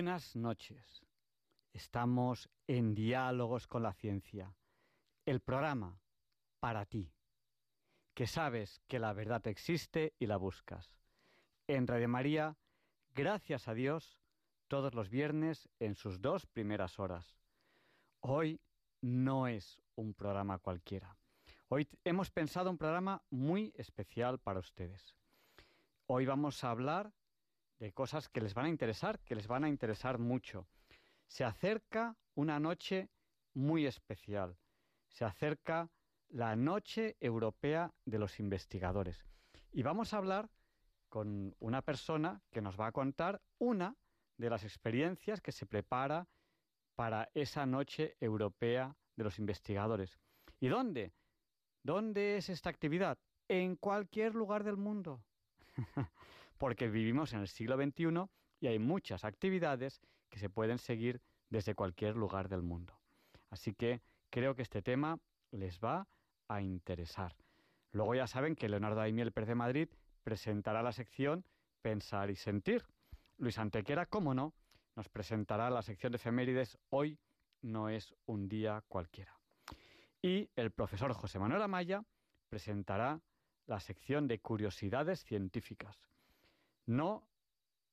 Buenas noches. Estamos en Diálogos con la Ciencia, el programa para ti, que sabes que la verdad existe y la buscas. En Radio María, gracias a Dios, todos los viernes en sus dos primeras horas. Hoy no es un programa cualquiera. Hoy hemos pensado un programa muy especial para ustedes. Hoy vamos a hablar de cosas que les van a interesar, que les van a interesar mucho. Se acerca una noche muy especial. Se acerca la Noche Europea de los Investigadores. Y vamos a hablar con una persona que nos va a contar una de las experiencias que se prepara para esa Noche Europea de los Investigadores. ¿Y dónde? ¿Dónde es esta actividad? En cualquier lugar del mundo. porque vivimos en el siglo XXI y hay muchas actividades que se pueden seguir desde cualquier lugar del mundo. Así que creo que este tema les va a interesar. Luego ya saben que Leonardo Daimiel Pérez de Madrid presentará la sección Pensar y Sentir. Luis Antequera, cómo no, nos presentará la sección de efemérides Hoy no es un día cualquiera. Y el profesor José Manuel Amaya presentará la sección de curiosidades científicas. No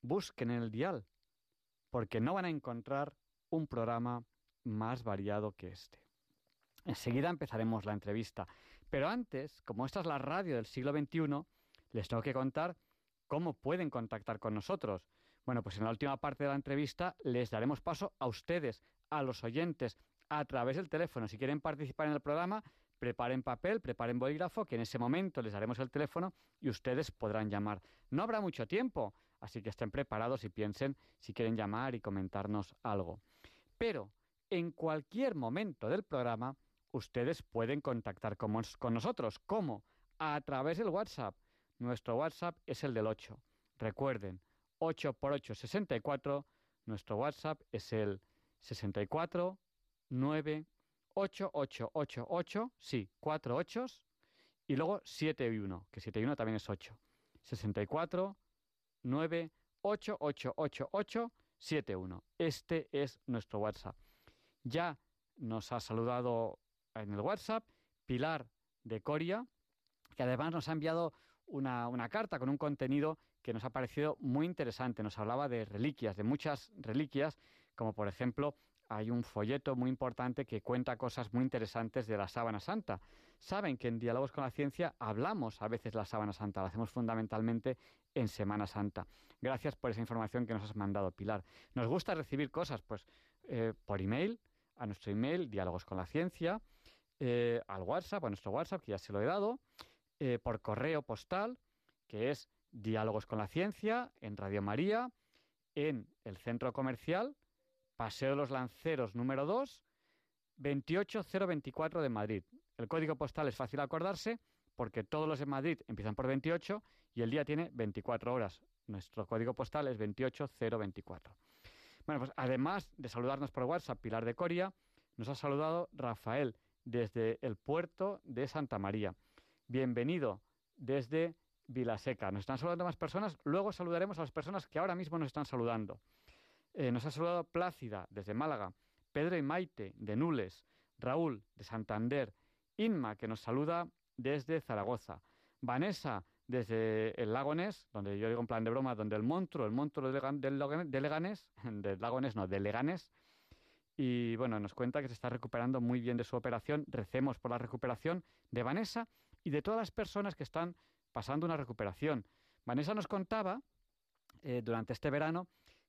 busquen en el dial, porque no van a encontrar un programa más variado que este. Enseguida empezaremos la entrevista, pero antes, como esta es la radio del siglo XXI, les tengo que contar cómo pueden contactar con nosotros. Bueno, pues en la última parte de la entrevista les daremos paso a ustedes, a los oyentes, a través del teléfono. Si quieren participar en el programa, preparen papel, preparen bolígrafo, que en ese momento les daremos el teléfono y ustedes podrán llamar. No habrá mucho tiempo, así que estén preparados y piensen si quieren llamar y comentarnos algo. Pero en cualquier momento del programa, ustedes pueden contactar con, nosotros. ¿Cómo? A través del WhatsApp. Nuestro WhatsApp es el del 8. Recuerden, 8 por 8, 64. Nuestro WhatsApp es el 64 9 8888, sí, cuatro ochos, y luego 7 y 1, que 7 y 1 también es 8. 64 9 8 8 8 8 7 1. Este es nuestro WhatsApp. Ya nos ha saludado en el WhatsApp Pilar de Coria, que además nos ha enviado una, una, carta con un contenido que nos ha parecido muy interesante. Nos hablaba de reliquias, de muchas reliquias, como por ejemplo hay un folleto muy importante que cuenta cosas muy interesantes de la sábana santa. Saben que en Diálogos con la Ciencia hablamos a veces la sábana santa, lo hacemos fundamentalmente en Semana Santa. Gracias por esa información que nos has mandado, Pilar. Nos gusta recibir cosas, pues, eh, por email, a nuestro email, Diálogos con la Ciencia, eh, al WhatsApp, a nuestro WhatsApp, que ya se lo he dado, eh, por correo postal, que es Diálogos con la Ciencia, en Radio María, en el centro comercial, Paseo de los Lanceros número 2, 28024 de Madrid. El código postal es fácil acordarse porque todos los de Madrid empiezan por 28 y el día tiene 24 horas. Nuestro código postal es 28024. Bueno, pues además de saludarnos por WhatsApp, Pilar de Coria, nos ha saludado Rafael desde el puerto de Santa María. Bienvenido desde Vilaseca. Nos están saludando más personas, luego saludaremos a las personas que ahora mismo nos están saludando. Eh, nos ha saludado Plácida desde Málaga, Pedro y Maite de Nules, Raúl de Santander, Inma que nos saluda desde Zaragoza, Vanessa desde el Lagones, donde yo digo en plan de broma, donde el monstruo, el monstruo de, Leganés, del Lagones, no, de Leganes, y bueno, nos cuenta que se está recuperando muy bien de su operación. Recemos por la recuperación de Vanessa y de todas las personas que están pasando una recuperación. Vanessa nos contaba eh, durante este verano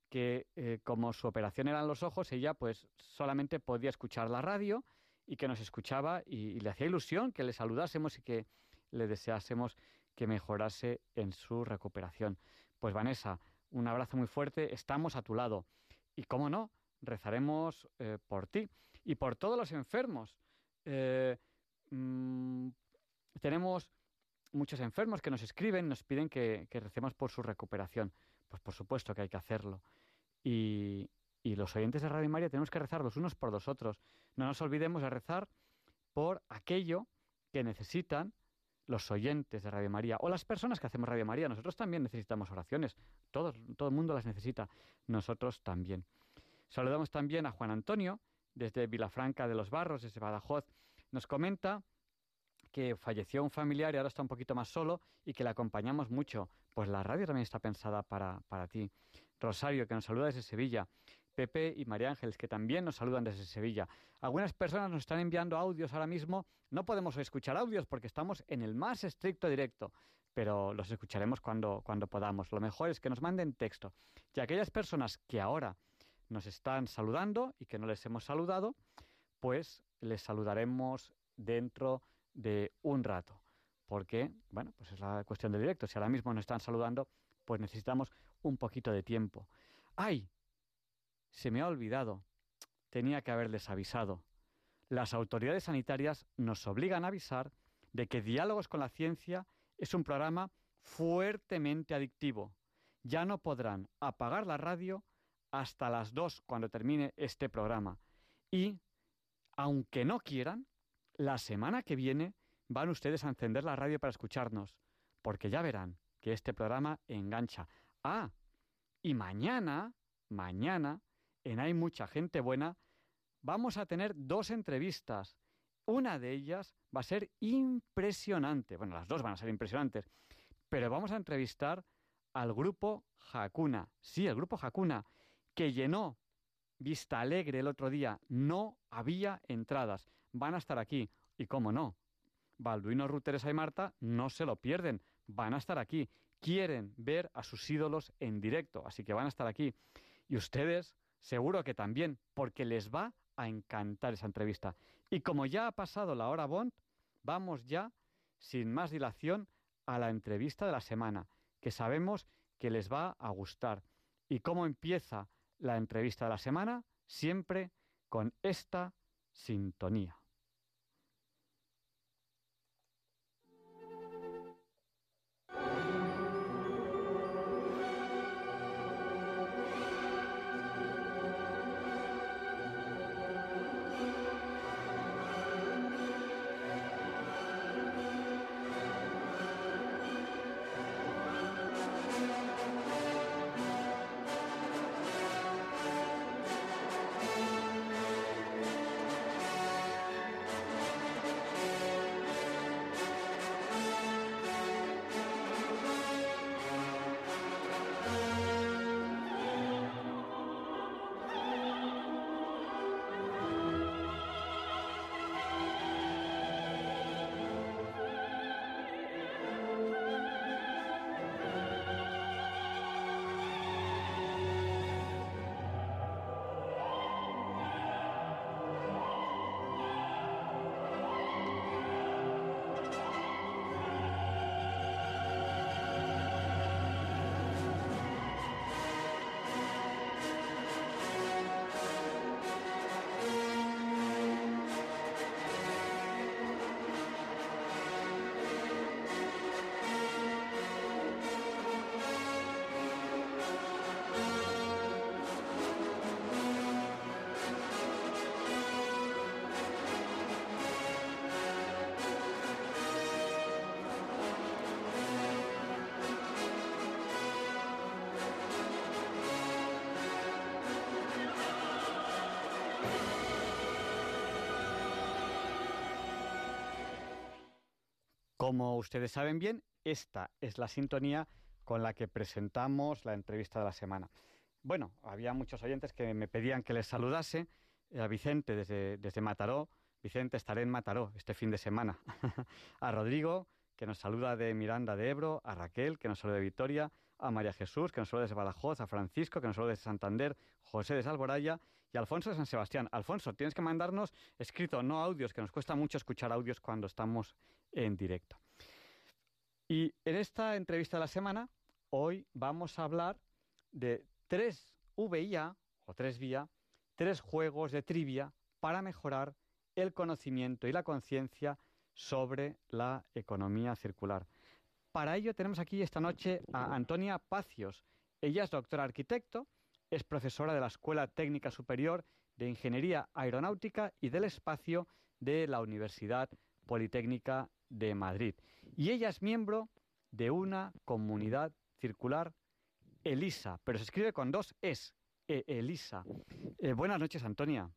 que eh, como su operación eran los ojos, ella pues solamente podía escuchar la radio y que nos escuchaba y, le hacía ilusión que le saludásemos y que le deseásemos que mejorase en su recuperación. Pues Vanessa, un abrazo muy fuerte, estamos a tu lado. Y cómo no, rezaremos eh, por ti y por todos los enfermos. Eh, mm, tenemos muchos enfermos que nos escriben, nos piden que, recemos por su recuperación. Pues por supuesto que hay que hacerlo. Y, los oyentes de Radio María tenemos que rezar los unos por los otros. No nos olvidemos de rezar por aquello que necesitan los oyentes de Radio María o las personas que hacemos Radio María. Nosotros también necesitamos oraciones. Todo, todo el mundo las necesita. Nosotros también. Saludamos también a Juan Antonio, desde Vilafranca de los Barros, desde Badajoz. Nos comenta que falleció un familiar y ahora está un poquito más solo y que le acompañamos mucho. Pues la radio también está pensada para, para ti. Rosario, que nos saluda desde Sevilla. Pepe y María Ángeles, que también nos saludan desde Sevilla. Algunas personas nos están enviando audios ahora mismo. No podemos escuchar audios porque estamos en el más estricto directo, pero los escucharemos cuando, cuando podamos. Lo mejor es que nos manden texto. Y aquellas personas que ahora nos están saludando y que no les hemos saludado, pues les saludaremos dentro de un rato. Porque, bueno, pues es la cuestión del directo. Si ahora mismo nos están saludando, pues necesitamos un poquito de tiempo. ¡Ay! Se me ha olvidado. Tenía que haberles avisado. Las autoridades sanitarias nos obligan a avisar de que Diálogos con la Ciencia es un programa fuertemente adictivo. Ya no podrán apagar la radio hasta las dos cuando termine este programa. Y, aunque no quieran, la semana que viene van ustedes a encender la radio para escucharnos, porque ya verán que este programa engancha. Ah, y mañana, mañana, en Hay mucha gente buena, vamos a tener dos entrevistas. Una de ellas va a ser impresionante. Bueno, las dos van a ser impresionantes. Pero vamos a entrevistar al grupo Hakuna. Sí, el grupo Hakuna, que llenó Vista Alegre el otro día. No había entradas. Van a estar aquí. Y cómo no. Balduino, Ruteresa y Marta no se lo pierden. Van a estar aquí. Quieren ver a sus ídolos en directo. Así que van a estar aquí. Y ustedes Seguro que también, porque les va a encantar esa entrevista. Y como ya ha pasado la hora Bond, vamos ya, sin más dilación, a la entrevista de la semana, que sabemos que les va a gustar. ¿Y cómo empieza la entrevista de la semana? Siempre con esta sintonía. Como ustedes saben bien, esta es la sintonía con la que presentamos la entrevista de la semana. Bueno, había muchos oyentes que me pedían que les saludase. A Vicente desde, desde Mataró. Vicente, estaré en Mataró este fin de semana. a Rodrigo, que nos saluda de Miranda de Ebro. A Raquel, que nos saluda de Vitoria. A María Jesús, que nos saluda desde Badajoz. A Francisco, que nos saluda desde Santander. José de Salvoraya y Alfonso de San Sebastián. Alfonso, tienes que mandarnos escrito, no audios, que nos cuesta mucho escuchar audios cuando estamos en directo. Y en esta entrevista de la semana, hoy vamos a hablar de tres VIA o tres vía, tres juegos de trivia para mejorar el conocimiento y la conciencia sobre la economía circular. Para ello tenemos aquí esta noche a Antonia Pacios. Ella es doctora arquitecto, es profesora de la Escuela Técnica Superior de Ingeniería Aeronáutica y del Espacio de la Universidad Politécnica de Madrid. Y ella es miembro de una comunidad circular, ELISA, pero se escribe con dos es, e ELISA. Eh, buenas noches, Antonia.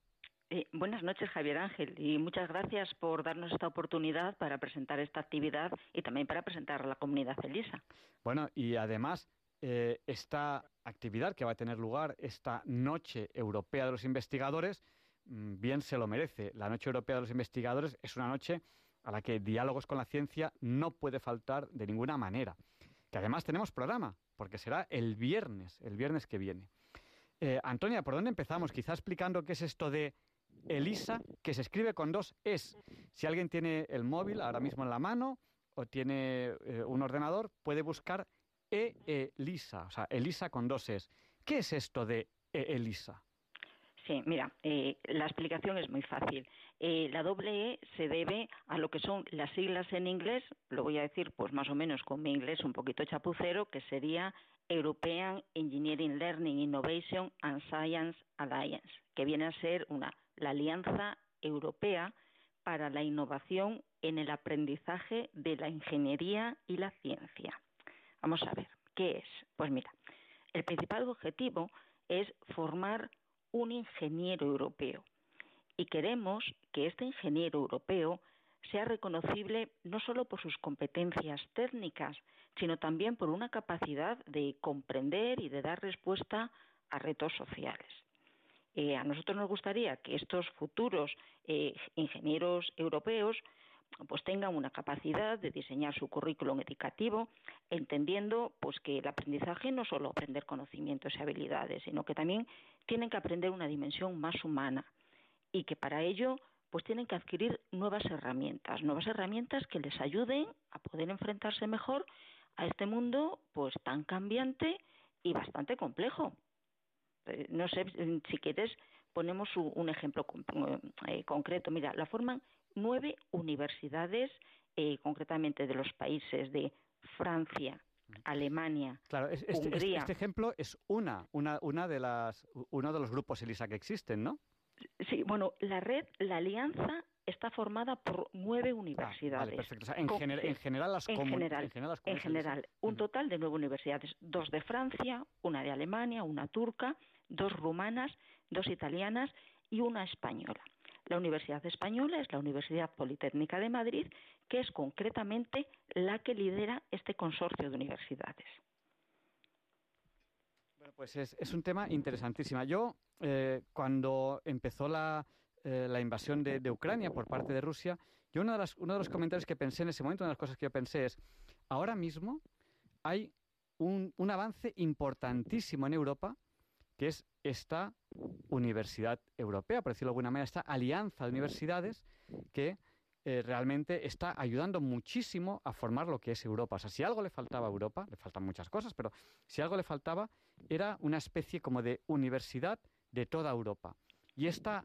Eh, buenas noches, Javier Ángel, y muchas gracias por darnos esta oportunidad para presentar esta actividad y también para presentar a la comunidad ELISA. Bueno, y además, eh, esta actividad que va a tener lugar esta Noche Europea de los Investigadores, mm, bien se lo merece. La Noche Europea de los Investigadores es una noche a la que Diálogos con la Ciencia no puede faltar de ninguna manera. Que además tenemos programa, porque será el viernes, el viernes que viene. Eh, Antonia, ¿por dónde empezamos? Quizá explicando qué es esto de ELISA, que se escribe con dos es. Si alguien tiene el móvil ahora mismo en la mano o tiene eh, un ordenador, puede buscar E-ELISA, o sea, ELISA con dos es. ¿Qué es esto de ELISA? Sí, mira, eh, la explicación es muy fácil. Eh, la doble E se debe a lo que son las siglas en inglés, lo voy a decir pues más o menos con mi inglés un poquito chapucero, que sería European Engineering Learning Innovation and Science Alliance, que viene a ser una la Alianza Europea para la Innovación en el Aprendizaje de la Ingeniería y la Ciencia. Vamos a ver, ¿qué es? Pues mira, el principal objetivo es formar un ingeniero europeo. Y queremos que este ingeniero europeo sea reconocible no solo por sus competencias técnicas, sino también por una capacidad de comprender y de dar respuesta a retos sociales. Eh, a nosotros nos gustaría que estos futuros eh, ingenieros europeos pues tengan una capacidad de diseñar su currículum educativo, entendiendo pues que el aprendizaje no solo aprender conocimientos y habilidades, sino que también tienen que aprender una dimensión más humana y que para ello pues tienen que adquirir nuevas herramientas, nuevas herramientas que les ayuden a poder enfrentarse mejor a este mundo pues tan cambiante y bastante complejo. Eh, no sé si quieres ponemos un ejemplo eh, concreto. Mira, la forman nueve universidades, eh, concretamente de los países de Francia, Alemania, claro, este, Hungría. Este, ejemplo es una, una, una de las, uno de los grupos ELISA que existen, ¿no? Sí, bueno, la red, la alianza está formada por nueve universidades. vale, perfecto. en, general las en general, en general, en general un total de nueve universidades, dos de Francia, una de Alemania, una turca, dos rumanas, dos italianas y una española. La Universidad Española es la Universidad Politécnica de Madrid, que es concretamente la que lidera este consorcio de universidades. Bueno, pues es, un tema interesantísimo. Yo, eh, cuando empezó la, eh, invasión de, Ucrania por parte de Rusia, yo uno de, uno de los comentarios que pensé en ese momento, una de las cosas que yo pensé es, ahora mismo hay un, un avance importantísimo en Europa, que es esta universidad europea, por decirlo de alguna manera, esta alianza de universidades que eh, realmente está ayudando muchísimo a formar lo que es Europa. O sea, si algo le faltaba a Europa, le faltan muchas cosas, pero si algo le faltaba, era una especie como de universidad de toda Europa. Y esta,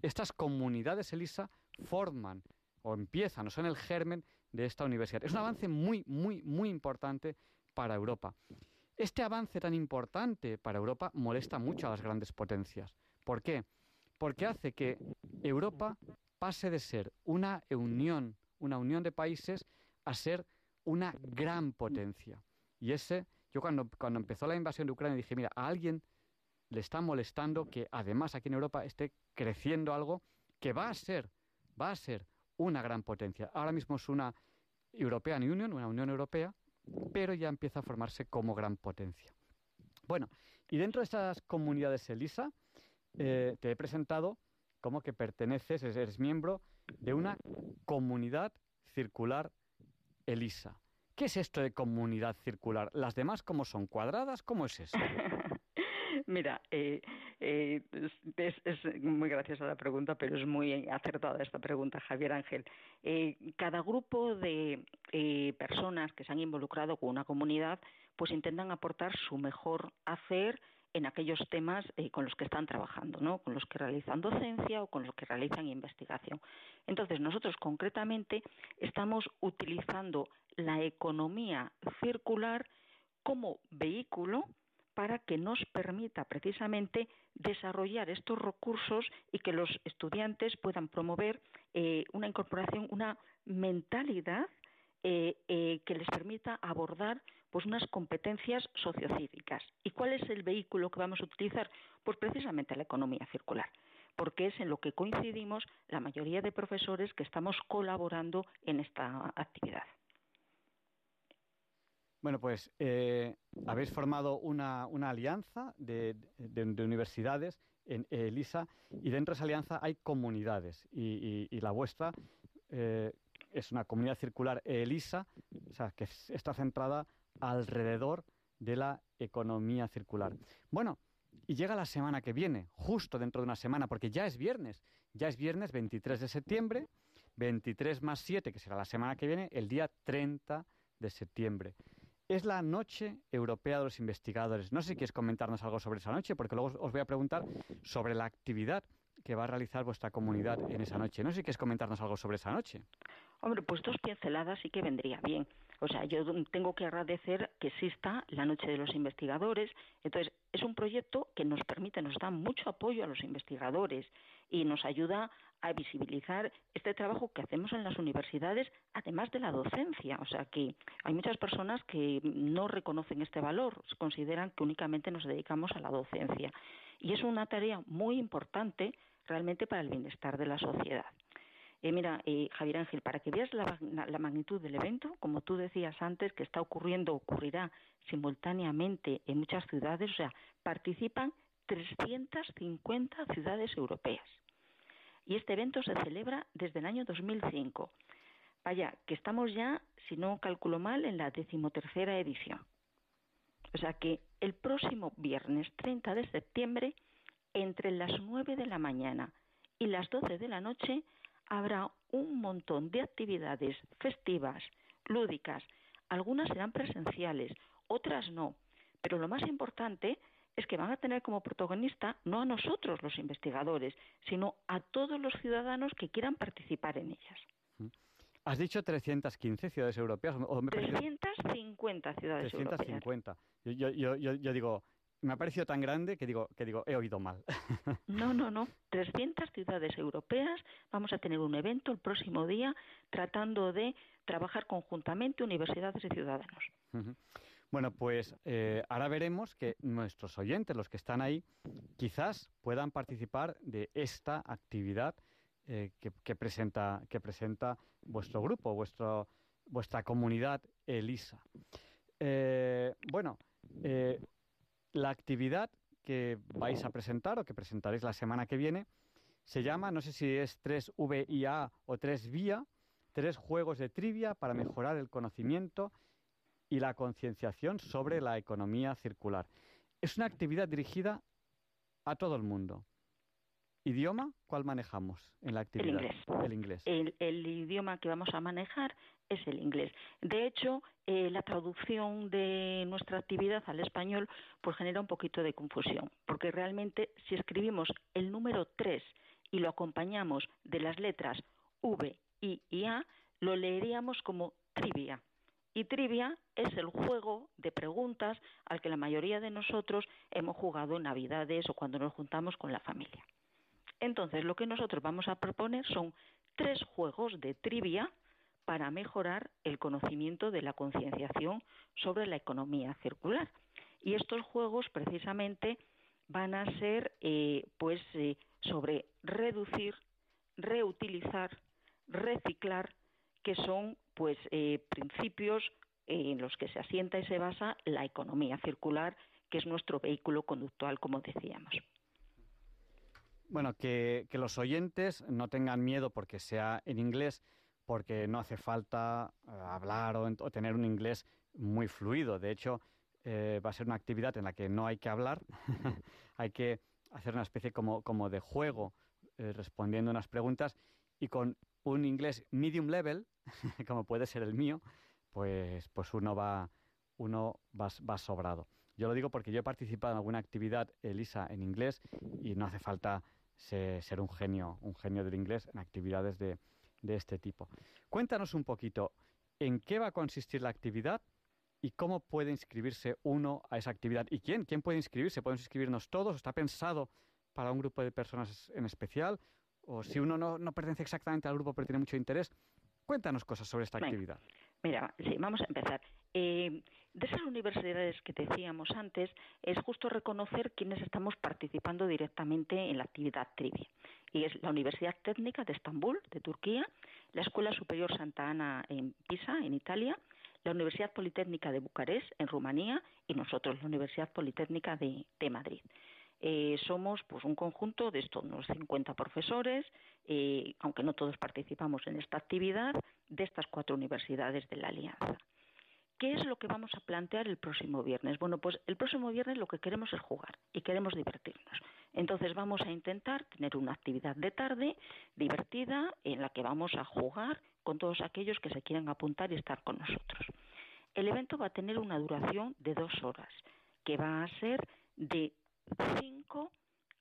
estas comunidades, Elisa, forman o empiezan o son el germen de esta universidad. Es un avance muy, muy, muy importante para Europa. Este avance tan importante para Europa molesta mucho a las grandes potencias. ¿Por qué? Porque hace que Europa pase de ser una unión, una unión de países, a ser una gran potencia. Y ese, yo cuando, cuando empezó la invasión de Ucrania dije, mira, a alguien le está molestando que además aquí en Europa esté creciendo algo que va a ser, va a ser una gran potencia. Ahora mismo es una European Union, una Unión Europea, pero ya empieza a formarse como gran potencia. Bueno, y dentro de estas comunidades ELISA, eh, te he presentado como que perteneces, eres miembro de una comunidad circular ELISA. ¿Qué es esto de comunidad circular? ¿Las demás cómo son? ¿Cuadradas? ¿Cómo es eso? Mira, eh, eh, es, muy graciosa la pregunta, pero es muy acertada esta pregunta, Javier Ángel. Eh, cada grupo de personas que se han involucrado con una comunidad, pues intentan aportar su mejor hacer en aquellos temas eh, con los que están trabajando, ¿no? con los que realizan docencia o con los que realizan investigación. Entonces, nosotros concretamente estamos utilizando la economía circular como vehículo para que nos permita precisamente desarrollar estos recursos y que los estudiantes puedan promover eh, una incorporación, una mentalidad eh, eh, que les permita abordar pues unas competencias sociocívicas. ¿Y cuál es el vehículo que vamos a utilizar? Pues precisamente la economía circular, porque es en lo que coincidimos la mayoría de profesores que estamos colaborando en esta actividad. Bueno, pues eh, habéis formado una, alianza de, universidades en ELISA y dentro de esa alianza hay comunidades y, la vuestra eh, es una comunidad circular ELISA, o sea, que está centrada alrededor de la economía circular. Bueno, y llega la semana que viene, justo dentro de una semana, porque ya es viernes, ya es viernes 23 de septiembre, 23 más 7, que será la semana que viene, el día 30 de septiembre. Es la Noche Europea de los Investigadores. No sé si quieres comentarnos algo sobre esa noche, porque luego os voy a preguntar sobre la actividad que va a realizar vuestra comunidad en esa noche. No sé si quieres comentarnos algo sobre esa noche. Hombre, pues dos pinceladas sí que vendría bien. O sea, yo tengo que agradecer que exista la Noche de los Investigadores. Entonces, es un proyecto que nos permite, nos da mucho apoyo a los investigadores y nos ayuda a visibilizar este trabajo que hacemos en las universidades, además de la docencia. O sea, que hay muchas personas que no reconocen este valor, consideran que únicamente nos dedicamos a la docencia. Y es una tarea muy importante realmente para el bienestar de la sociedad. Eh, mira, eh, Javier Ángel, para que veas la, magnitud del evento, como tú decías antes, que está ocurriendo, ocurrirá simultáneamente en muchas ciudades, o sea, participan 350 ciudades europeas. Y este evento se celebra desde el año 2005. Vaya, que estamos ya, si no calculo mal, en la decimotercera edición. O sea que el próximo viernes 30 de septiembre, entre las 9 de la mañana y las 12 de la noche, habrá un montón de actividades festivas, lúdicas. Algunas serán presenciales, otras no. Pero lo más importante es que van a tener como protagonista no a nosotros los investigadores, sino a todos los ciudadanos que quieran participar en ellas. ¿Has dicho 315 ciudades europeas? 350 ciudades 350. Yo, yo, yo, yo, digo, me ha parecido tan grande que digo, que digo, he oído mal. No, no, no. 300 ciudades europeas. Vamos a tener un evento el próximo día tratando de trabajar conjuntamente universidades y ciudadanos. Bueno, pues eh, ahora veremos que nuestros oyentes, los que están ahí, quizás puedan participar de esta actividad eh, que, presenta, que presenta vuestro grupo, vuestro, vuestra comunidad ELISA. Eh, bueno, la actividad que vais a presentar o que presentaréis la semana que viene se llama, no sé si es 3VIA o 3VIA, tres juegos de trivia para mejorar el conocimiento y la concienciación sobre la economía circular. Es una actividad dirigida a todo el mundo. ¿Idioma? ¿Cuál manejamos en la actividad? El inglés. El, idioma que vamos a manejar es el inglés. De hecho, eh, la traducción de nuestra actividad al español pues genera un poquito de confusión, porque realmente si escribimos el número 3 y lo acompañamos de las letras V, I y A, lo leeríamos como trivia. Y trivia es el juego de preguntas al que la mayoría de nosotros hemos jugado en Navidades o cuando nos juntamos con la familia. Entonces, lo que nosotros vamos a proponer son tres juegos de trivia para mejorar el conocimiento de la concienciación sobre la economía circular. Y estos juegos precisamente van a ser eh, pues eh, sobre reducir, reutilizar, reciclar, que son pues eh, principios en los que se asienta y se basa la economía circular, que es nuestro vehículo conductual, como decíamos. Bueno, que, los oyentes no tengan miedo porque sea en inglés, porque no hace falta eh, hablar o, tener un inglés muy fluido. De hecho, eh, va a ser una actividad en la que no hay que hablar, hay que hacer una especie como, como de juego eh, respondiendo unas preguntas y con un inglés medium level, como puede ser el mío, pues, pues uno va uno va, sobrado. Yo lo digo porque yo he participado en alguna actividad, Elisa, en inglés y no hace falta ser, un genio, un genio del inglés en actividades de, de este tipo. Cuéntanos un poquito en qué va a consistir la actividad y cómo puede inscribirse uno a esa actividad. ¿Y quién? ¿Quién puede inscribirse? ¿Podemos inscribirnos todos? ¿Está pensado para un grupo de personas en especial? ¿O si uno no, no pertenece exactamente al grupo pero tiene mucho interés? Cuéntanos cosas sobre esta actividad. Mira, sí, vamos a empezar. Eh, de esas universidades que decíamos antes, es justo reconocer quienes estamos participando directamente en la actividad trivia. Y es la Universidad Técnica de Estambul, de Turquía, la Escuela Superior Santa Ana en Pisa, en Italia, la Universidad Politécnica de Bucarest, en Rumanía, y nosotros, la Universidad Politécnica de, Madrid. Eh, somos pues un conjunto de estos unos 50 profesores, eh, aunque no todos participamos en esta actividad, de estas cuatro universidades de la Alianza. ¿Qué es lo que vamos a plantear el próximo viernes? Bueno, pues el próximo viernes lo que queremos es jugar y queremos divertirnos. Entonces vamos a intentar tener una actividad de tarde divertida en la que vamos a jugar con todos aquellos que se quieran apuntar y estar con nosotros. El evento va a tener una duración de dos horas, que va a ser de 5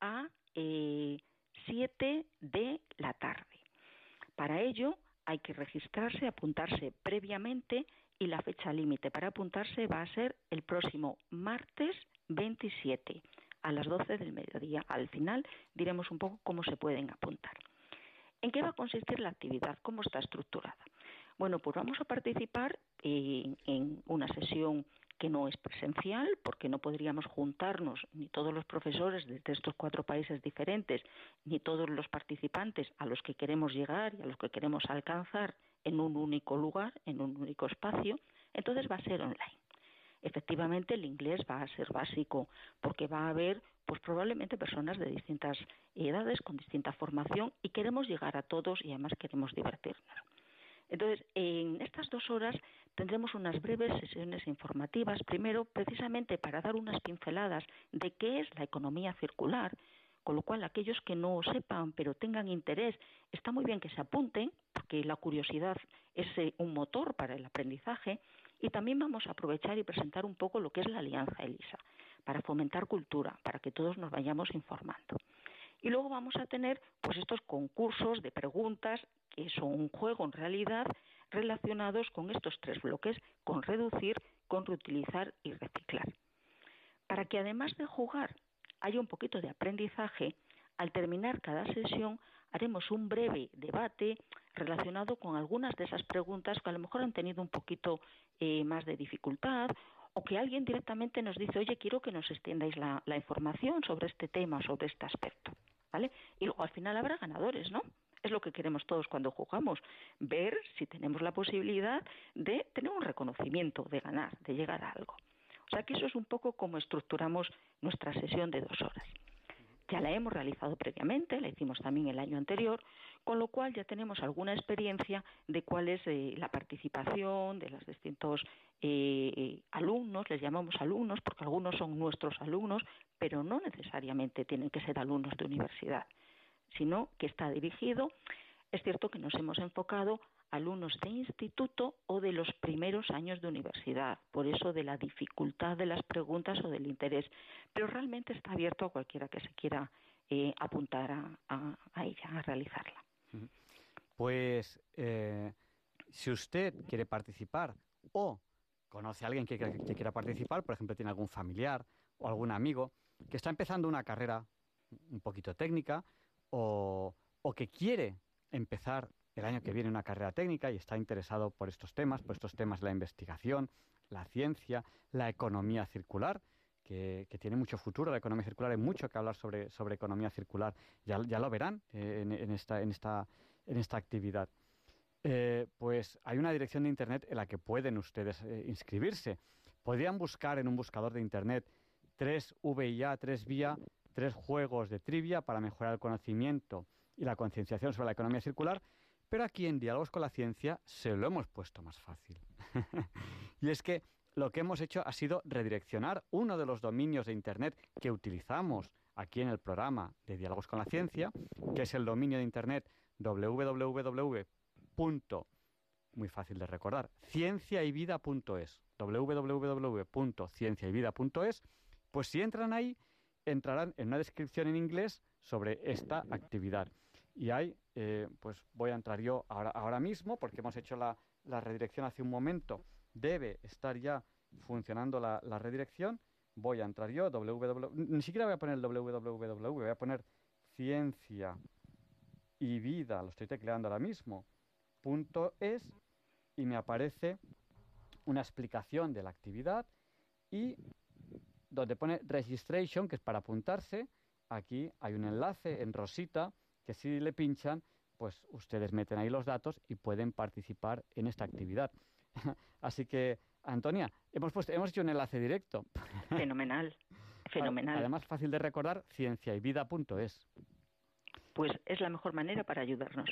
a eh, 7 de la tarde. Para ello hay que registrarse, apuntarse previamente y la fecha límite para apuntarse va a ser el próximo martes 27 a las 12 del mediodía. Al final diremos un poco cómo se pueden apuntar. ¿En qué va a consistir la actividad? ¿Cómo está estructurada? Bueno, pues vamos a participar en, en una sesión que no es presencial, porque no podríamos juntarnos ni todos los profesores desde estos cuatro países diferentes, ni todos los participantes a los que queremos llegar y a los que queremos alcanzar en un único lugar, en un único espacio, entonces va a ser online. Efectivamente, el inglés va a ser básico porque va a haber, pues probablemente personas de distintas edades, con distinta formación y queremos llegar a todos y además queremos divertirnos. Entonces, en estas dos horas tendremos unas breves sesiones informativas, primero precisamente para dar unas pinceladas de qué es la economía circular, con lo cual, aquellos que no sepan pero tengan interés, está muy bien que se apunten, porque la curiosidad es eh, un motor para el aprendizaje. Y también vamos a aprovechar y presentar un poco lo que es la Alianza ELISA, para fomentar cultura, para que todos nos vayamos informando. Y luego vamos a tener pues estos concursos de preguntas, que son un juego en realidad, relacionados con estos tres bloques, con reducir, con reutilizar y reciclar. Para que además de jugar hay un poquito de aprendizaje, al terminar cada sesión haremos un breve debate relacionado con algunas de esas preguntas que a lo mejor han tenido un poquito eh, más de dificultad o que alguien directamente nos dice, oye, quiero que nos extiendáis la, la información sobre este tema, sobre este aspecto. ¿Vale? Y luego al final habrá ganadores, ¿no? Es lo que queremos todos cuando jugamos, ver si tenemos la posibilidad de tener un reconocimiento, de ganar, de llegar a algo. O sea que eso es un poco como estructuramos nuestra sesión de dos horas. Ya la hemos realizado previamente, la hicimos también el año anterior, con lo cual ya tenemos alguna experiencia de cuál es eh, la participación de los distintos eh, alumnos, les llamamos alumnos porque algunos son nuestros alumnos, pero no necesariamente tienen que ser alumnos de universidad, sino que está dirigido. Es cierto que nos hemos enfocado alumnos de instituto o de los primeros años de universidad, por eso de la dificultad de las preguntas o del interés, pero realmente está abierto a cualquiera que se quiera eh, apuntar a, ella, a realizarla. Pues eh, si usted quiere participar o conoce a alguien que, quiera participar, por ejemplo, tiene algún familiar o algún amigo que está empezando una carrera un poquito técnica o, que quiere empezar el año que viene una carrera técnica y está interesado por estos temas, por estos temas la investigación, la ciencia, la economía circular, que, tiene mucho futuro la economía circular, hay mucho que hablar sobre, sobre economía circular, ya, lo verán eh, en, esta, en, esta, en esta actividad. Eh, pues hay una dirección de Internet en la que pueden ustedes eh, inscribirse. Podrían buscar en un buscador de Internet 3 VIA, 3 vía, tres juegos de trivia para mejorar el conocimiento y la concienciación sobre la economía circular pero aquí en Diálogos con la Ciencia se lo hemos puesto más fácil. y es que lo que hemos hecho ha sido redireccionar uno de los dominios de Internet que utilizamos aquí en el programa de Diálogos con la Ciencia, que es el dominio de Internet www. muy fácil de recordar, cienciayvida.es www.cienciayvida.es, pues si entran ahí, entrarán en una descripción en inglés sobre esta actividad. Y ahí, eh, pues voy a entrar yo ahora, ahora mismo, porque hemos hecho la, redirección hace un momento, debe estar ya funcionando la, redirección. Voy a entrar yo, www, ni siquiera voy a poner www, voy a poner ciencia y vida, lo estoy tecleando ahora mismo, punto es, y me aparece una explicación de la actividad y donde pone registration, que es para apuntarse, aquí hay un enlace en rosita que si le pinchan, pues ustedes meten ahí los datos y pueden participar en esta actividad. Así que, Antonia, hemos, puesto, hemos hecho un enlace directo. Fenomenal, fenomenal. Además, fácil de recordar, cienciayvida.es. Pues es la mejor manera para ayudarnos.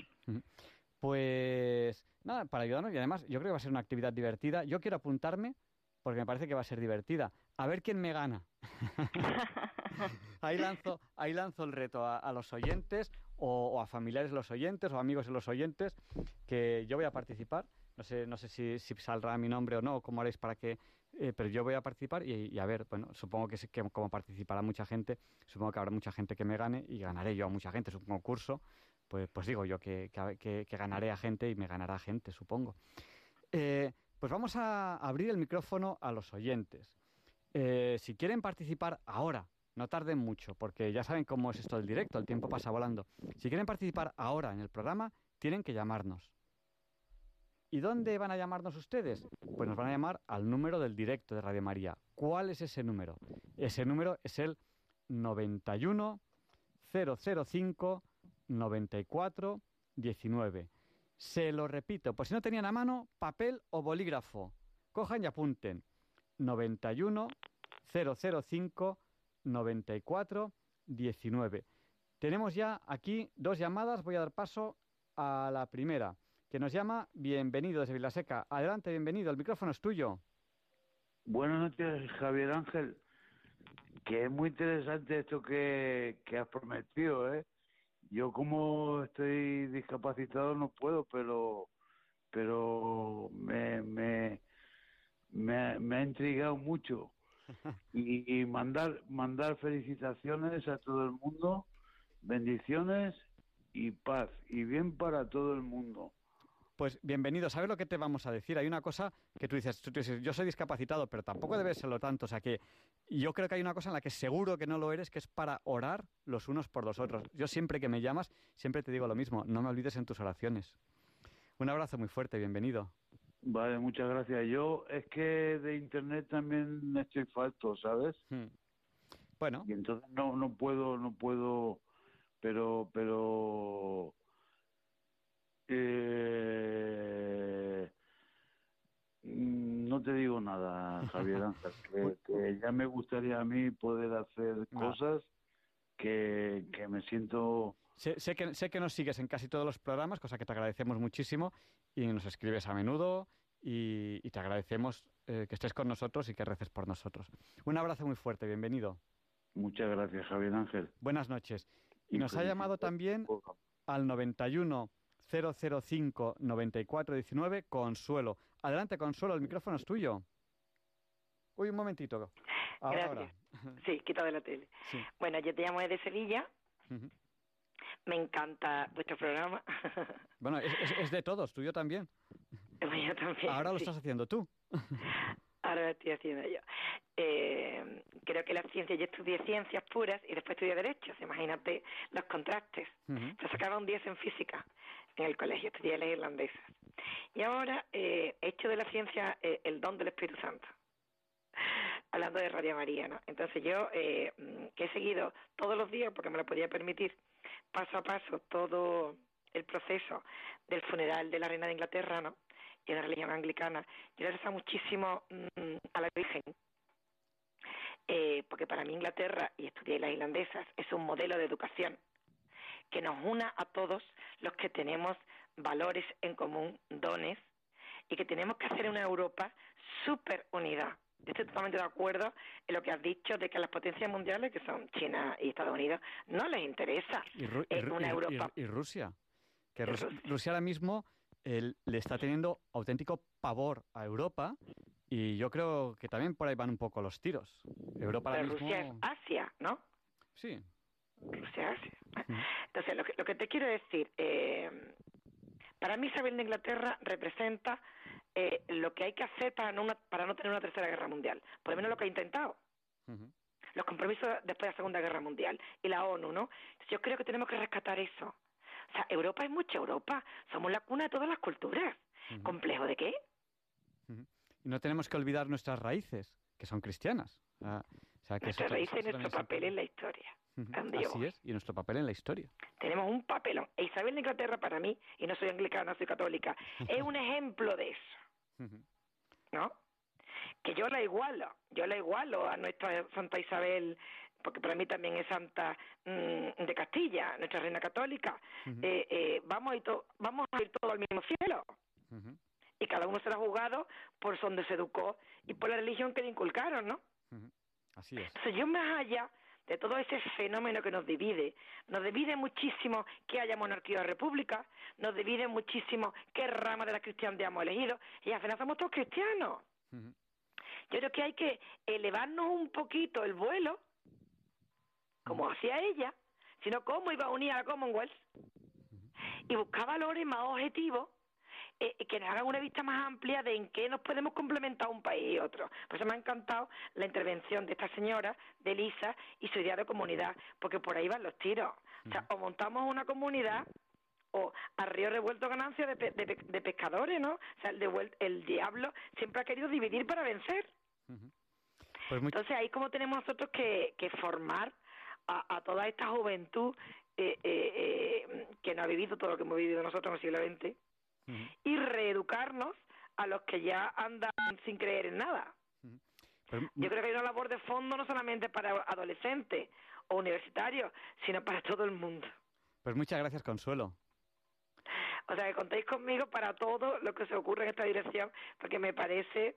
Pues nada, para ayudarnos y además yo creo que va a ser una actividad divertida. Yo quiero apuntarme porque me parece que va a ser divertida. A ver quién me gana. ahí, lanzo, ahí lanzo el reto a, los oyentes o, a familiares de los oyentes o amigos de los oyentes que yo voy a participar. No sé, no sé si, saldrá mi nombre o no, o cómo haréis para que... Eh, pero yo voy a participar y, a ver, bueno, supongo que, que como participará mucha gente, supongo que habrá mucha gente que me gane y ganaré yo a mucha gente. Es un concurso, pues, pues digo yo que, que ganaré a gente y me ganará gente, supongo. Eh, pues vamos a abrir el micrófono a los oyentes. Eh, si quieren participar ahora, no tarden mucho, porque ya saben cómo es esto del directo, el tiempo pasa volando. Si quieren participar ahora en el programa, tienen que llamarnos. ¿Y dónde van a llamarnos ustedes? Pues nos van a llamar al número del directo de Radio María. ¿Cuál es ese número? Ese número es el 91 005 94 19. Se lo repito, por si no tenían a mano, papel o bolígrafo. Cojan y apunten. 91 005 94 19. Tenemos ya aquí dos llamadas. Voy a dar paso a la primera, que nos llama Bienvenido desde Vilaseca. Adelante, bienvenido. El micrófono es tuyo. Buenas noches, Javier Ángel. Que es muy interesante esto que, que has prometido, ¿eh? Yo como estoy discapacitado no puedo, pero pero me, me, me, ha intrigado mucho. Y, mandar, mandar felicitaciones a todo el mundo, bendiciones y paz, y bien para todo el mundo. Pues bienvenido. ¿Sabes lo que te vamos a decir? Hay una cosa que tú dices, tú dices, yo soy discapacitado, pero tampoco debe serlo tanto. O sea que yo creo que hay una cosa en la que seguro que no lo eres, que es para orar los unos por los otros. Yo siempre que me llamas, siempre te digo lo mismo, no me olvides en tus oraciones. Un abrazo muy fuerte, bienvenido. Vale, muchas gracias. Yo es que de internet también estoy falto, ¿sabes? Hmm. Bueno. Y entonces no, no puedo, no puedo, pero, pero eh, no te digo nada, Javier que, ya me gustaría a mí poder hacer cosas que, me siento... Sé, que, sé que nos sigues en casi todos los programas, cosa que te agradecemos muchísimo, y nos escribes a menudo, y, te agradecemos eh, que estés con nosotros y que reces por nosotros. Un abrazo muy fuerte, bienvenido. Muchas gracias, Javier Ángel. Buenas noches. Y nos ha llamado también al 91 005 9419 Consuelo. Adelante, Consuelo, el micrófono es tuyo. Uy, un momentito. Ahora, Sí, quita de la tele. Bueno, yo te llamo desde Sevilla. Me encanta vuestro programa. bueno, es, de todos, tuyo también. Yo también. Ahora lo estás haciendo tú. Ahora lo estoy haciendo yo. Eh, creo que la ciencia, yo estudié ciencias puras y después estudié derechos. Imagínate los contrastes. Yo sacaba un 10 en física en el colegio, estudié las irlandesas. Y ahora eh, he hecho de la ciencia eh, el don del Espíritu Santo. Hablando de Radio María, ¿no? Entonces yo, eh, que he seguido todos los días, porque me lo podía permitir, paso a paso todo el proceso del funeral de la reina de Inglaterra, ¿no? Y de la religión anglicana. Yo le rezo muchísimo mm, a la Virgen, porque para mí Inglaterra, y estudié las irlandesas, es un modelo de educación que nos una a todos los que tenemos valores en común, dones, y que tenemos que hacer una Europa súper unida. Yo estoy totalmente de acuerdo en lo que has dicho de que a las potencias mundiales, que son China y Estados Unidos, no les interesa una Europa. Y, Rusia. Que Rusia, ahora mismo le está teniendo auténtico pavor a Europa Y yo creo que también por ahí van un poco los tiros. Europa Pero Rusia es Asia, ¿no? Sí. Rusia es Asia. Entonces, lo que, lo que te quiero decir, eh, para mí Isabel de Inglaterra representa eh, lo que hay que hacer para no, para no tener una tercera guerra mundial. Por lo menos lo que ha intentado. Los compromisos después de la Segunda Guerra Mundial y la ONU, ¿no? Yo creo que tenemos que rescatar eso. O sea, Europa es mucha Europa. Somos la cuna de todas las culturas. ¿Complejo de qué? Y no tenemos que olvidar nuestras raíces, que son cristianas. o sea, que nuestras raíces y nuestro papel en la historia. Así es, y nuestro papel en la historia. Tenemos un papelón. E Isabel de Inglaterra para mí, y no soy anglicana, soy católica, es un ejemplo de eso. ¿No? Que yo la igualo, yo la igualo a nuestra Santa Isabel, porque para mí también es Santa mm, de Castilla, nuestra reina católica. Eh, eh, vamos, a ir vamos a ir todos al mismo cielo. Y cada uno será juzgado por donde se educó y por la religión que le inculcaron, ¿no? Así es. Entonces yo más allá de todo ese fenómeno que nos divide. Nos divide muchísimo que haya monarquía o república, nos divide muchísimo qué rama de la cristiandad hemos elegido, y al final somos todos cristianos. Yo creo que hay que elevarnos un poquito el vuelo, como hacía ella, sino cómo iba a unir a la Commonwealth, y buscar valores más objetivos eh, que nos hagan una vista más amplia de en qué nos podemos complementar un país y otro. Por eso me ha encantado la intervención de esta señora, de Lisa, y su idea de comunidad, porque por ahí van los tiros. O sea, o montamos una comunidad o a río revuelto ganancia de, de, pescadores, ¿no? O sea, el, el diablo siempre ha querido dividir para vencer. Pues Entonces ahí como tenemos nosotros que, que formar a, toda esta juventud eh, eh, eh, que no ha vivido todo lo que hemos vivido nosotros en el siglo XX y reeducarnos a los que ya andan sin creer en nada. Yo creo que hay una labor de fondo no solamente para adolescentes o universitarios, sino para todo el mundo. Pues muchas gracias, Consuelo. O sea, que contéis conmigo para todo lo que se ocurre en esta dirección, porque me parece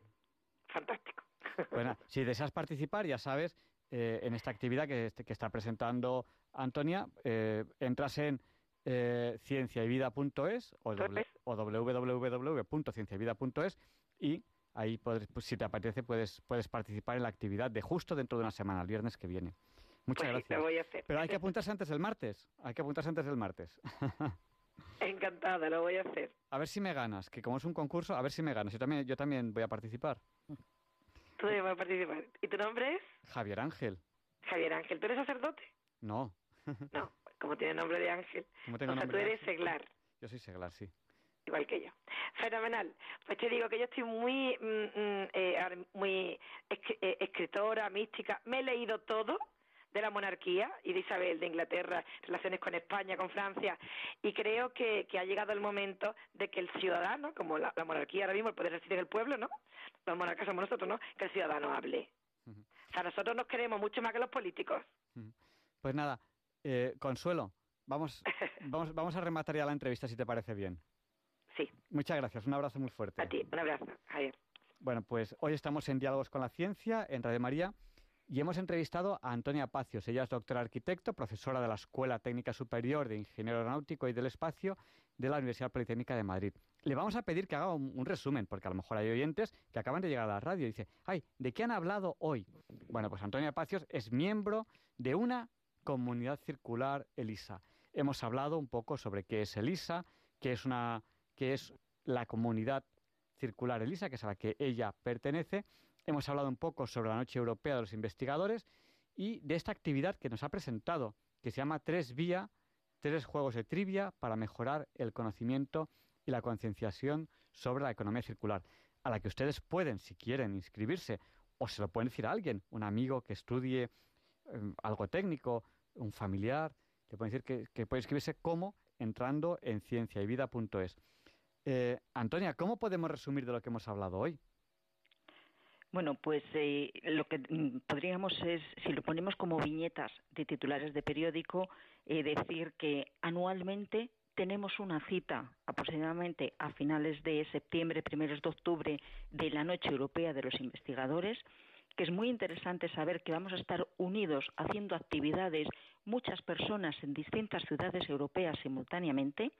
fantástico. Bueno, si deseas participar, ya sabes, eh, en esta actividad que, que, está presentando Antonia, eh, entras en eh, cienciayvida.es o, o www.cienciayvida.es y ahí, pues, si te apetece, puedes, puedes participar en la actividad de justo dentro de una semana, el viernes que viene. Muchas pues gracias. Pero hay que apuntarse antes del martes. Hay que apuntarse antes del martes. Encantada, lo voy a hacer. A ver si me ganas, que como es un concurso, a ver si me ganas. Yo también, yo también voy a participar. Tú también vas a participar. ¿Y tu nombre es? Javier Ángel. Javier Ángel. ¿Tú eres sacerdote? No. no como tiene nombre de ángel. o sea, tú eres seglar. Yo soy seglar, sí. Igual que yo. Fenomenal. Pues te digo que yo estoy muy, mm, mm, eh, muy eh, escritora, mística. Me he leído todo de la monarquía y de Isabel de Inglaterra, relaciones con España, con Francia, y creo que, ha llegado el momento de que el ciudadano, como la, monarquía ahora mismo, el poder reside en el pueblo, ¿no? Los monarcas somos nosotros, ¿no? Que el ciudadano hable. O sea, nosotros nos queremos mucho más que los políticos. Pues nada, eh, Consuelo, vamos, vamos, vamos a rematar ya la entrevista si te parece bien. Sí. Muchas gracias, un abrazo muy fuerte. A ti, un abrazo, Javier. Bueno, pues hoy estamos en Diálogos con la Ciencia, en Radio María, y hemos entrevistado a Antonia Pacios. Ella es doctora arquitecto, profesora de la Escuela Técnica Superior de Ingeniero Aeronáutico y del Espacio de la Universidad Politécnica de Madrid. Le vamos a pedir que haga un, un, resumen, porque a lo mejor hay oyentes que acaban de llegar a la radio y dicen, ay, ¿de qué han hablado hoy? Bueno, pues Antonia Pacios es miembro de una Comunidad Circular ELISA. Hemos hablado un poco sobre qué es ELISA, qué es, la Comunidad Circular ELISA, que es a la que ella pertenece. Hemos hablado un poco sobre la Noche Europea de los Investigadores y de esta actividad que nos ha presentado, que se llama Tres Vía, tres juegos de trivia para mejorar el conocimiento y la concienciación sobre la economía circular, a la que ustedes pueden, si quieren, inscribirse o se lo pueden decir a alguien, un amigo que estudie algo técnico, un familiar, le pueden decir que, puede inscribirse como entrando en cienciayvida.es. Eh, Antonia, ¿cómo podemos resumir de lo que hemos hablado hoy? Bueno, pues eh, lo que mm, podríamos es, si lo ponemos como viñetas de titulares de periódico, eh, decir que anualmente tenemos una cita aproximadamente a finales de septiembre, primeros de octubre, de la Noche Europea de los Investigadores, que es muy interesante saber que vamos a estar unidos haciendo actividades muchas personas en distintas ciudades europeas simultáneamente